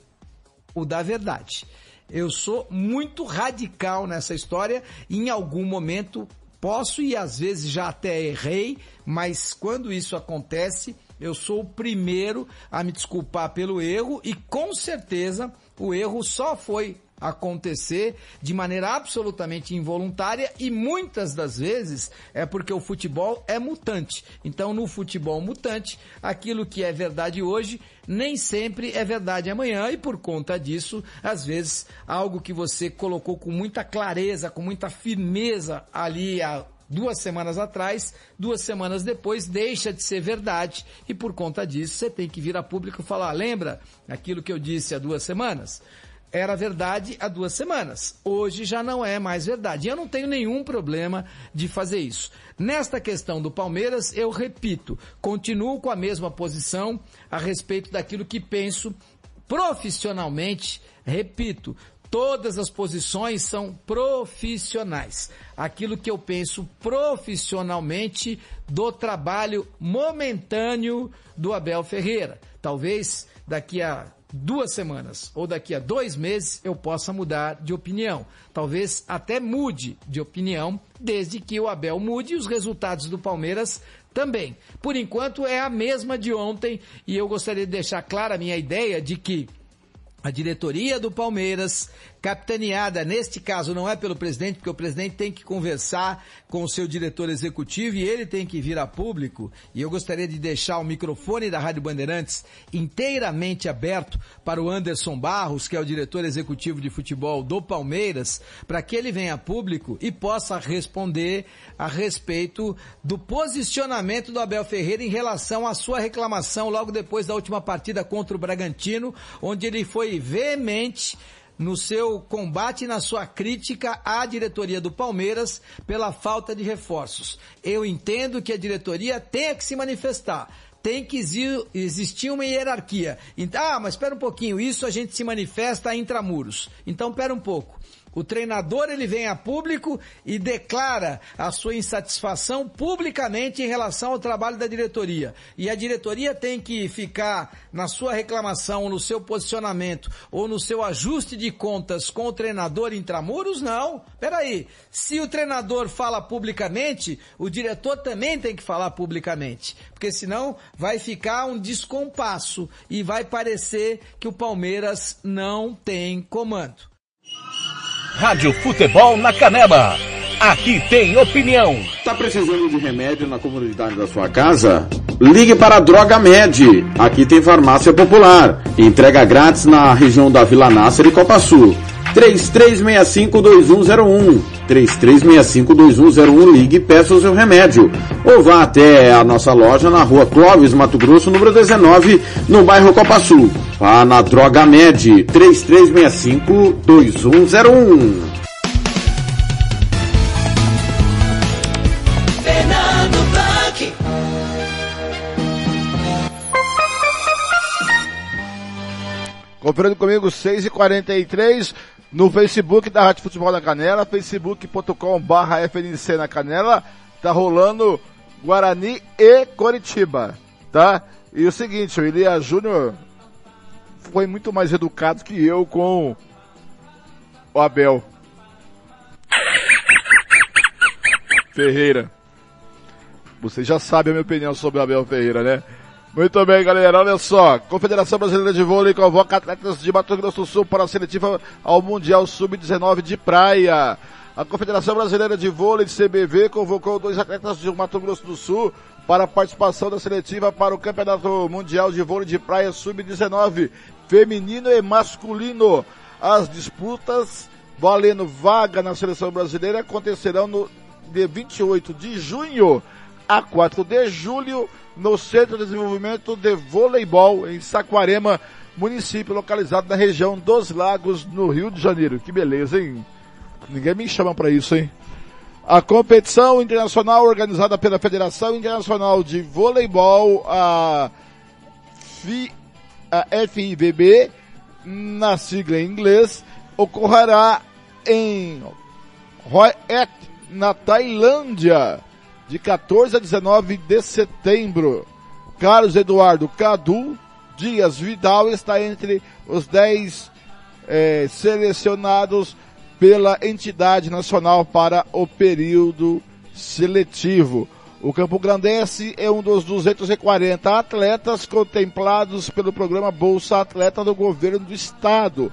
o da verdade. Eu sou muito radical nessa história e em algum momento posso e às vezes já até errei, mas quando isso acontece, eu sou o primeiro a me desculpar pelo erro e com certeza o erro só foi acontecer de maneira absolutamente involuntária e muitas das vezes é porque o futebol é mutante. Então, no futebol mutante, aquilo que é verdade hoje nem sempre é verdade amanhã e por conta disso, às vezes, algo que você colocou com muita clareza, com muita firmeza ali há duas semanas atrás, duas semanas depois deixa de ser verdade e por conta disso você tem que vir a público e falar, lembra aquilo que eu disse há duas semanas? Era verdade há duas semanas. Hoje já não é mais verdade. E eu não tenho nenhum problema de fazer isso. Nesta questão do Palmeiras, eu repito, continuo com a mesma posição a respeito daquilo que penso profissionalmente, repito, todas as posições são profissionais. Aquilo que eu penso profissionalmente do trabalho momentâneo do Abel Ferreira. Talvez daqui a duas semanas ou daqui a dois meses eu possa mudar de opinião. Talvez até mude de opinião, desde que o Abel mude e os resultados do Palmeiras também. Por enquanto é a mesma de ontem e eu gostaria de deixar clara a minha ideia de que a diretoria do Palmeiras capitaneada, neste caso não é pelo presidente, porque o presidente tem que conversar com o seu diretor executivo e ele tem que vir a público. E eu gostaria de deixar o microfone da Rádio Bandeirantes inteiramente aberto para o Anderson Barros, que é o diretor executivo de futebol do Palmeiras, para que ele venha a público e possa responder a respeito do posicionamento do Abel Ferreira em relação à sua reclamação logo depois da última partida contra o Bragantino, onde ele foi veemente no seu combate e na sua crítica à diretoria do Palmeiras pela falta de reforços. Eu entendo que a diretoria tenha que se manifestar. Tem que existir uma hierarquia. Ah, mas espera um pouquinho, isso a gente se manifesta intramuros. Então, espera um pouco. O treinador ele vem a público e declara a sua insatisfação publicamente em relação ao trabalho da diretoria. E a diretoria tem que ficar na sua reclamação, no seu posicionamento ou no seu ajuste de contas com o treinador intramuros? Não. Peraí. Se o treinador fala publicamente, o diretor também tem que falar publicamente. Porque senão vai ficar um descompasso e vai parecer que o Palmeiras não tem comando. Rádio Futebol na Canela. Aqui tem opinião. Tá precisando de remédio na comunidade da sua casa? Ligue para a Droga Med. Aqui tem farmácia popular. Entrega grátis na região da Vila Nácer e Copa Sul. 3365-2101. 3365-2101. Ligue e peça o seu remédio. Ou vá até a nossa loja na rua Clóvis, Mato Grosso, número 19, no bairro Copa Sul. Vá na Droga Med. 3365-2101. Conferindo comigo 6 e 43 no Facebook da Rádio Futebol da Canela, facebook.com FNC na Canela, tá rolando Guarani e Coritiba, tá? E o seguinte, o Elias Júnior foi muito mais educado que eu com o Abel. Ferreira. Você já sabe a minha opinião sobre o Abel Ferreira, né? Muito bem, galera. Olha só. Confederação Brasileira de Vôlei convoca atletas de Mato Grosso do Sul para a seletiva ao Mundial Sub-19 de praia. A Confederação Brasileira de Vôlei de CBV convocou dois atletas de Mato Grosso do Sul para a participação da seletiva para o Campeonato Mundial de Vôlei de Praia Sub-19, feminino e masculino. As disputas valendo vaga na seleção brasileira acontecerão no de 28 de junho a 4 de julho no Centro de Desenvolvimento de Voleibol em Saquarema, município localizado na região dos Lagos, no Rio de Janeiro. Que beleza, hein? Ninguém me chama para isso, hein? A competição internacional organizada pela Federação Internacional de Voleibol, a, FI, a FIVB, na sigla em inglês, ocorrerá em Hoi Et, na Tailândia, de 14 a 19 de setembro. Carlos Eduardo Cadu Dias Vidal está entre os 10 eh, selecionados pela entidade nacional para o período seletivo. O Campo Grandense é um dos 240 atletas contemplados pelo programa Bolsa Atleta do governo do estado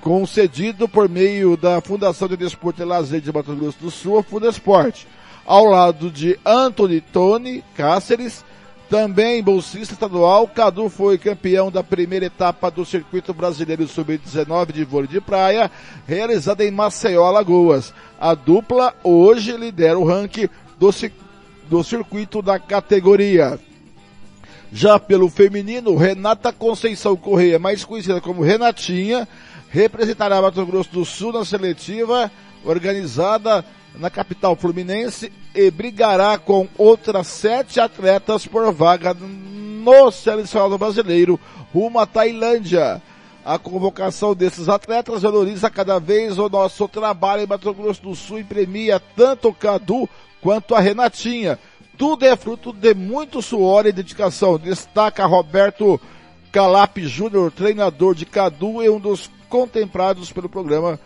concedido por meio da Fundação de Desporto e Lazer de Mato Grosso do Sul, a Fundesporte, ao lado de Anthony Tony Cáceres, também bolsista estadual, Cadu foi campeão da primeira etapa do Circuito Brasileiro Sub-19 de vôlei de praia, realizada em Maceió, Alagoas. A dupla hoje lidera o ranking do, do circuito da categoria. Já pelo feminino, Renata Conceição Correia, mais conhecida como Renatinha, representará Mato Grosso do Sul na seletiva organizada na capital fluminense e brigará com outras sete atletas por vaga no selecionado brasileiro rumo à Tailândia. A convocação desses atletas valoriza cada vez o nosso trabalho em Mato Grosso do Sul e premia tanto o Cadu quanto a Renatinha. Tudo é fruto de muito suor e dedicação. Destaca Roberto Calap Júnior, treinador de Cadu e um dos contemplados pelo programa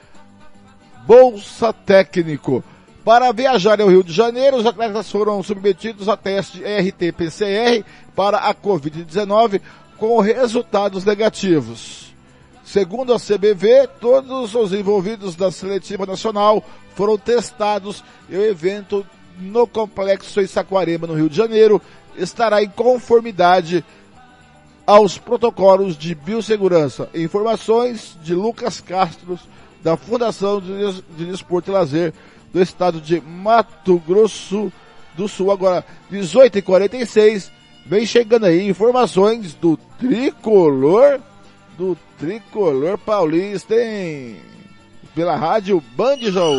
Bolsa Técnico. Para viajar ao Rio de Janeiro, os atletas foram submetidos a teste RT-PCR para a Covid-19 com resultados negativos. Segundo a CBV, todos os envolvidos da seletiva nacional foram testados e o evento no Complexo em Saquarema, no Rio de Janeiro, estará em conformidade aos protocolos de biossegurança. Informações de Lucas Castro, da Fundação de Desporto e Lazer do estado de Mato Grosso do Sul. Agora, 18h46, vem chegando aí informações do tricolor, do tricolor paulista, hein? Pela rádio Band João.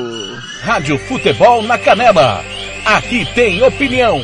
Rádio Futebol na Canela. Aqui tem opinião.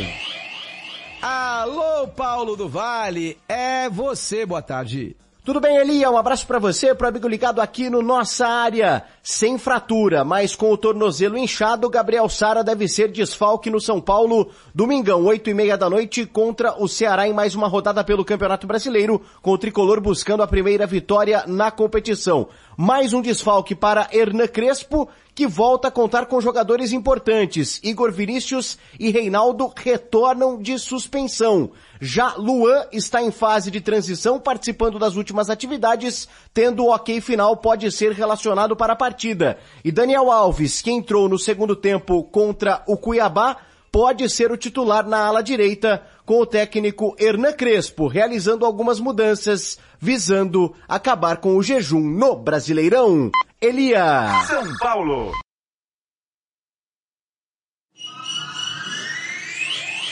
Alô, Paulo do Vale, é você, boa tarde. Tudo bem, Elia? Um abraço para você, pro amigo ligado aqui no Nossa Área. Sem fratura, mas com o tornozelo inchado, Gabriel Sara deve ser desfalque no São Paulo, domingão, oito e meia da noite, contra o Ceará em mais uma rodada pelo Campeonato Brasileiro, com o tricolor buscando a primeira vitória na competição. Mais um desfalque para Hernan Crespo, que volta a contar com jogadores importantes. Igor Vinícius e Reinaldo retornam de suspensão. Já Luan está em fase de transição, participando das últimas atividades, tendo o ok final, pode ser relacionado para a partida. E Daniel Alves, que entrou no segundo tempo contra o Cuiabá, pode ser o titular na ala direita, com o técnico Hernan Crespo realizando algumas mudanças, visando acabar com o jejum no Brasileirão. Elia. São Paulo.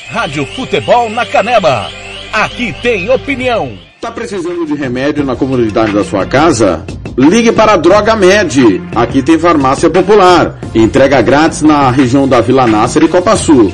Rádio Futebol na Canela. Aqui tem opinião. Tá precisando de remédio na comunidade da sua casa? Ligue para a Droga Med. Aqui tem farmácia popular. Entrega grátis na região da Vila Nácer e Copa Sul.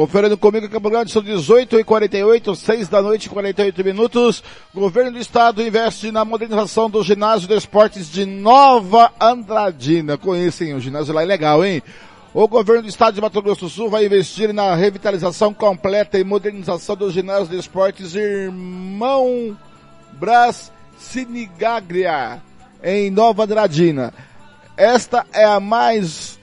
Conferindo comigo, Campo Grande, são 18 e 48, 6 da noite, 48 minutos. Governo do Estado investe na modernização do ginásio de esportes de Nova Andradina. Conhecem, o ginásio lá é legal, hein? O governo do estado de Mato Grosso do Sul vai investir na revitalização completa e modernização do ginásio de esportes Irmão Brás Sinigagria, em Nova Andradina. Esta é a mais,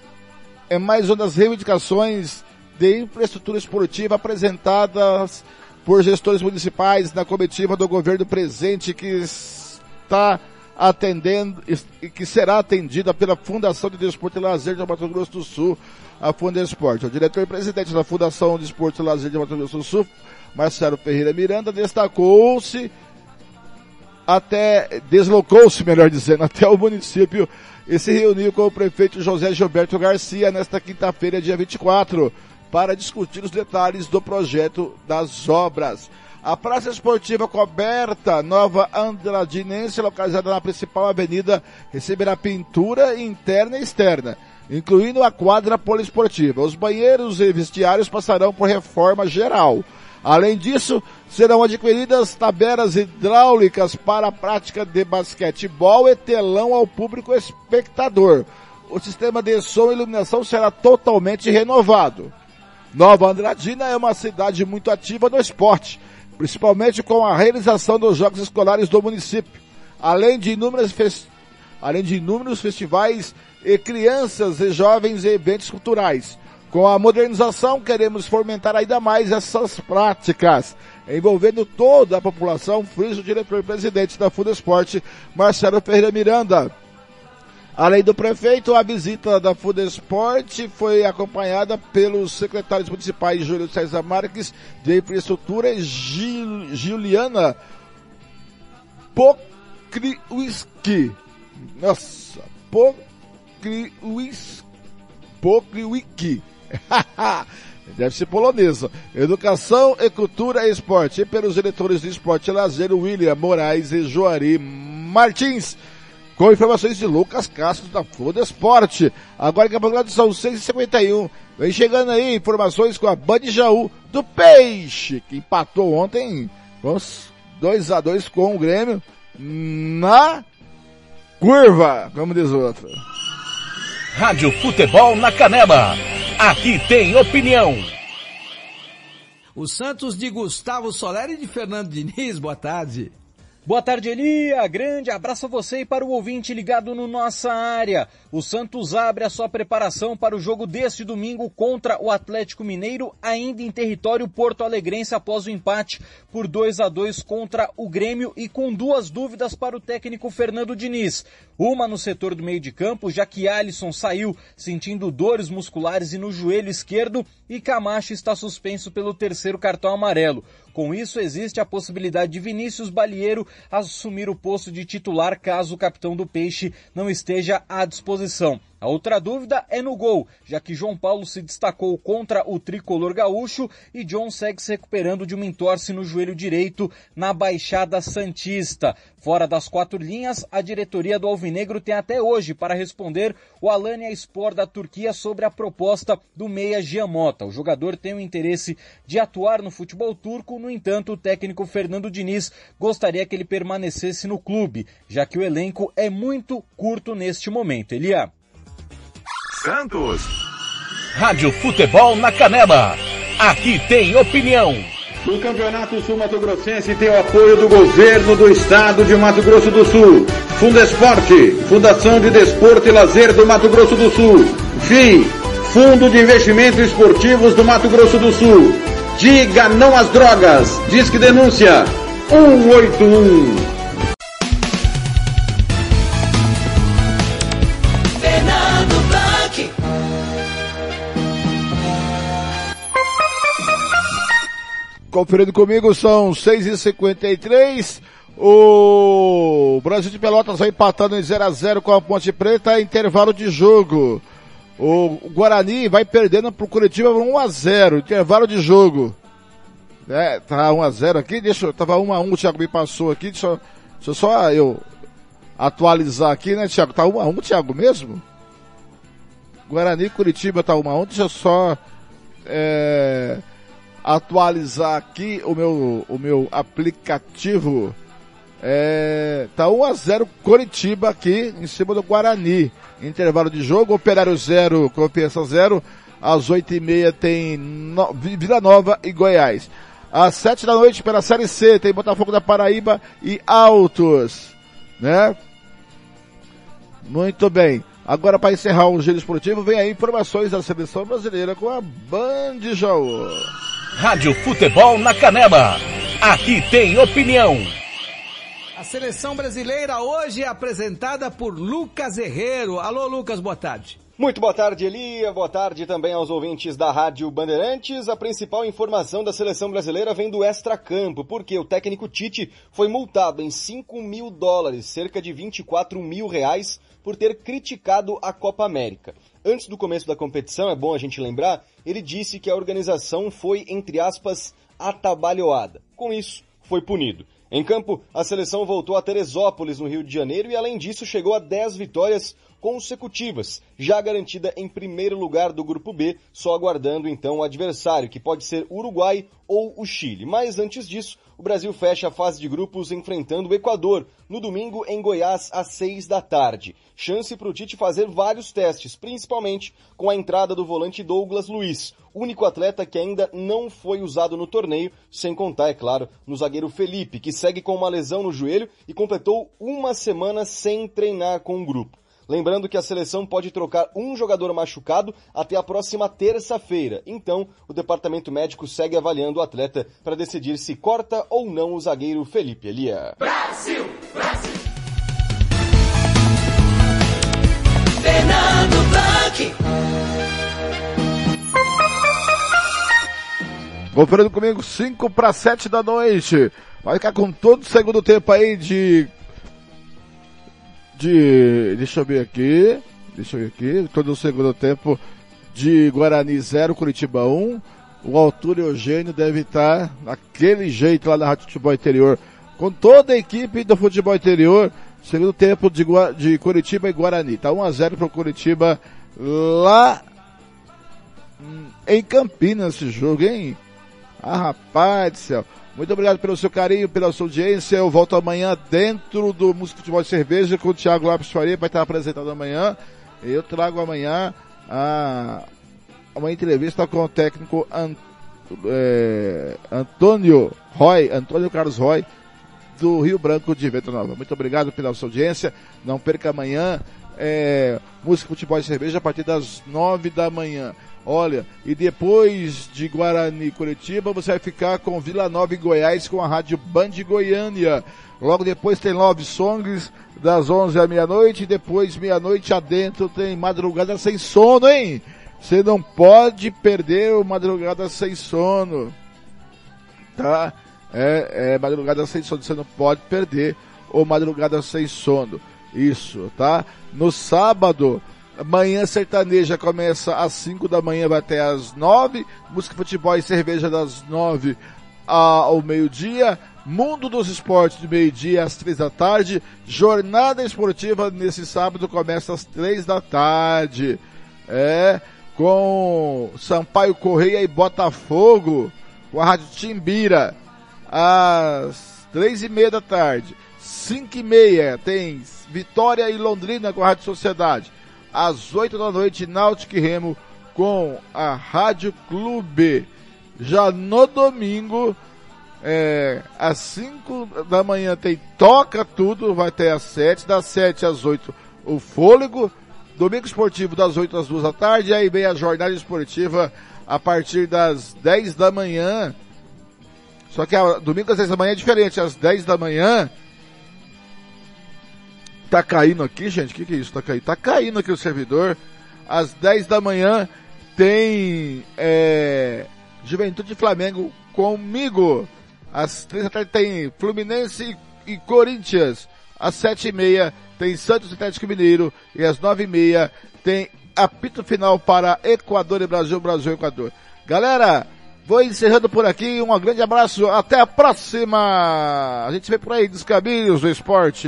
é mais uma das reivindicações de infraestrutura esportiva apresentadas por gestores municipais na comitiva do governo presente que está atendendo e que será atendida pela Fundação de Desporto e Lazer de Mato Grosso do Sul, a Fundesporte. O diretor e presidente da Fundação de Desporto e Lazer de Mato Grosso do Sul, Marcelo Ferreira Miranda, destacou-se até, deslocou-se, melhor dizendo, até o município e se reuniu com o prefeito José Gilberto Garcia nesta quinta-feira, dia 24 para discutir os detalhes do projeto das obras. A Praça Esportiva Coberta Nova Andradinense, localizada na principal avenida, receberá pintura interna e externa, incluindo a quadra poliesportiva. Os banheiros e vestiários passarão por reforma geral. Além disso, serão adquiridas tabelas hidráulicas para a prática de basquetebol e telão ao público espectador. O sistema de som e iluminação será totalmente renovado. Nova Andradina é uma cidade muito ativa no esporte, principalmente com a realização dos jogos escolares do município, além de inúmeras além de inúmeros festivais e crianças e jovens e eventos culturais. Com a modernização, queremos fomentar ainda mais essas práticas, envolvendo toda a população, frisa o diretor-presidente da Fudesporte, Marcelo Ferreira Miranda. Além do prefeito, a visita da Fudesport foi acompanhada pelos secretários municipais Júlio César Marques de Infraestrutura e Gil, Juliana Pokriwski. Nossa, Pokriwski. Pokriwski. Deve ser polonesa. Educação e Cultura e Esporte. E pelos diretores de Esporte Lazer, William Moraes e Joari Martins com informações de Lucas Castro da Foda Esporte. Agora que a Grande são 6h51. Vem chegando aí informações com a Band Jaú do Peixe, que empatou ontem com 2 a 2 com o Grêmio na curva, como diz o outro. Rádio Futebol na Canela. Aqui tem opinião. O Santos de Gustavo Soler e de Fernando Diniz, boa tarde. Boa tarde, Elia. Grande abraço a você e para o ouvinte ligado no nossa área. O Santos abre a sua preparação para o jogo deste domingo contra o Atlético Mineiro, ainda em território porto-alegrense após o empate por 2 a 2 contra o Grêmio e com duas dúvidas para o técnico Fernando Diniz. Uma no setor do meio de campo, já que Alisson saiu sentindo dores musculares e no joelho esquerdo e Camacho está suspenso pelo terceiro cartão amarelo. Com isso, existe a possibilidade de Vinícius Balieiro assumir o posto de titular caso o capitão do Peixe não esteja à disposição. A outra dúvida é no gol, já que João Paulo se destacou contra o tricolor gaúcho e John segue se recuperando de uma entorse no joelho direito na Baixada Santista. Fora das quatro linhas, a diretoria do Alvinegro tem até hoje para responder o Alanya Sport da Turquia sobre a proposta do Meia Giamota. O jogador tem o interesse de atuar no futebol turco, no entanto, o técnico Fernando Diniz gostaria que ele permanecesse no clube, já que o elenco é muito curto neste momento. Elia. Santos. Rádio Futebol na Canela. Aqui tem opinião. O Campeonato Sul Mato Grossense tem o apoio do governo do estado de Mato Grosso do Sul. Fundesporte, Fundação de Desporto e Lazer do Mato Grosso do Sul. FII, Fundo de Investimentos Esportivos do Mato Grosso do Sul. Diga não às drogas. Disque denúncia 181. Conferindo comigo são 6h53. O Brasil de Pelotas vai empatando em 0 a 0 com a Ponte Preta, intervalo de jogo. O Guarani vai perdendo pro Curitiba por 1 a 0 intervalo de jogo. É, tá 1 a 0 aqui, deixa eu, tava 1 a 1 o Thiago me passou aqui, deixa, deixa só eu atualizar aqui, né, Thiago? Tá 1 a 1 Thiago mesmo? Guarani Curitiba tá 1 a 1 deixa eu só é, atualizar aqui o meu, o meu aplicativo. É, tá 1 a 0 Coritiba aqui em cima do Guarani. Intervalo de jogo, Operário 0, Confiança 0. Às 8 e meia tem no, Vila Nova e Goiás. Às 7 da noite pela Série C tem Botafogo da Paraíba e Altos. Né? Muito bem. Agora para encerrar o giro esportivo, vem aí informações da seleção brasileira com a Band Jaú. Rádio Futebol na Canela. Aqui tem opinião. A seleção brasileira hoje é apresentada por Lucas Herrero. Alô, Lucas, boa tarde. Muito boa tarde, Elia. Boa tarde também aos ouvintes da Rádio Bandeirantes. A principal informação da seleção brasileira vem do extracampo, porque o técnico Tite foi multado em 5 mil dólares, cerca de 24 mil reais, por ter criticado a Copa América. Antes do começo da competição, é bom a gente lembrar, ele disse que a organização foi, entre aspas, atabalhoada. Com isso, foi punido. Em campo, a seleção voltou a Teresópolis, no Rio de Janeiro, e além disso chegou a 10 vitórias, consecutivas, já garantida em primeiro lugar do grupo B, só aguardando então o adversário, que pode ser Uruguai ou o Chile. Mas antes disso, o Brasil fecha a fase de grupos enfrentando o Equador, no domingo em Goiás, às seis da tarde. Chance para o Tite fazer vários testes, principalmente com a entrada do volante Douglas Luiz, único atleta que ainda não foi usado no torneio, sem contar, é claro, no zagueiro Felipe, que segue com uma lesão no joelho e completou uma semana sem treinar com o grupo. Lembrando que a seleção pode trocar um jogador machucado até a próxima terça-feira. Então, o departamento médico segue avaliando o atleta para decidir se corta ou não o zagueiro Felipe Elia. Brasil, Brasil. Fernando Blanc. Conferindo comigo, 5 para 7 da noite. Vai ficar com todo o segundo tempo aí de de. Deixa eu ver aqui. Deixa eu ver aqui. Todo o segundo tempo de Guarani 0, Curitiba 1. O Altura Eugênio deve estar naquele jeito lá na Rádio Futebol Interior. Com toda a equipe do futebol interior. Segundo tempo de, de Curitiba e Guarani. Tá 1x0 para o Curitiba lá em Campinas esse jogo, hein? Ah, rapaz do céu. Muito obrigado pelo seu carinho, pela sua audiência. Eu volto amanhã dentro do Música Futebol e Cerveja com o Thiago Lopes Faria, vai estar apresentado amanhã. Eu trago amanhã a, uma entrevista com o técnico é, Antônio Roy, Antônio Carlos Roy, do Rio Branco de Vento Nova. Muito obrigado pela sua audiência. Não perca amanhã é, Música Futebol e Cerveja a partir das nove da manhã. Olha, e depois de Guarani Curitiba, você vai ficar com Vila Nova e Goiás com a rádio Band Goiânia. Logo depois tem Love Songs das 11 à meia-noite. Depois, meia-noite adentro, tem Madrugada Sem Sono, hein? Você não pode perder o Madrugada Sem Sono. Tá? É, é Madrugada Sem Sono. Você não pode perder o Madrugada Sem Sono. Isso, tá? No sábado, Manhã sertaneja começa às 5 da manhã, vai até às 9. Música, futebol e cerveja das 9 ao meio-dia. Mundo dos Esportes de meio-dia às 3 da tarde. Jornada esportiva nesse sábado começa às 3 da tarde. É, com Sampaio Correia e Botafogo, com a Rádio Timbira, às 3 e meia da tarde. 5 e meia tem Vitória e Londrina com a Rádio Sociedade às 8 da noite, Náutico Remo com a Rádio Clube. Já no domingo, é, às 5 da manhã tem Toca Tudo, vai ter às 7, das 7 às 8 o Fôlego. Domingo esportivo das 8 às 2 da tarde, aí vem a jornada esportiva a partir das 10 da manhã. Só que a, domingo às 10 da manhã é diferente, às 10 da manhã Tá caindo aqui, gente? O que, que é isso? Tá caindo? Tá caindo aqui o servidor. Às 10 da manhã tem é, Juventude Flamengo comigo. Às 3 da tarde tem Fluminense e, Corinthians. Às 7 e meia tem Santos Atlético Mineiro. E às 9 e meia tem apito final para Equador e Brasil, Brasil e Equador. Galera, vou encerrando por aqui. Um grande abraço. Até a próxima. A gente vê por aí dos caminhos do esporte.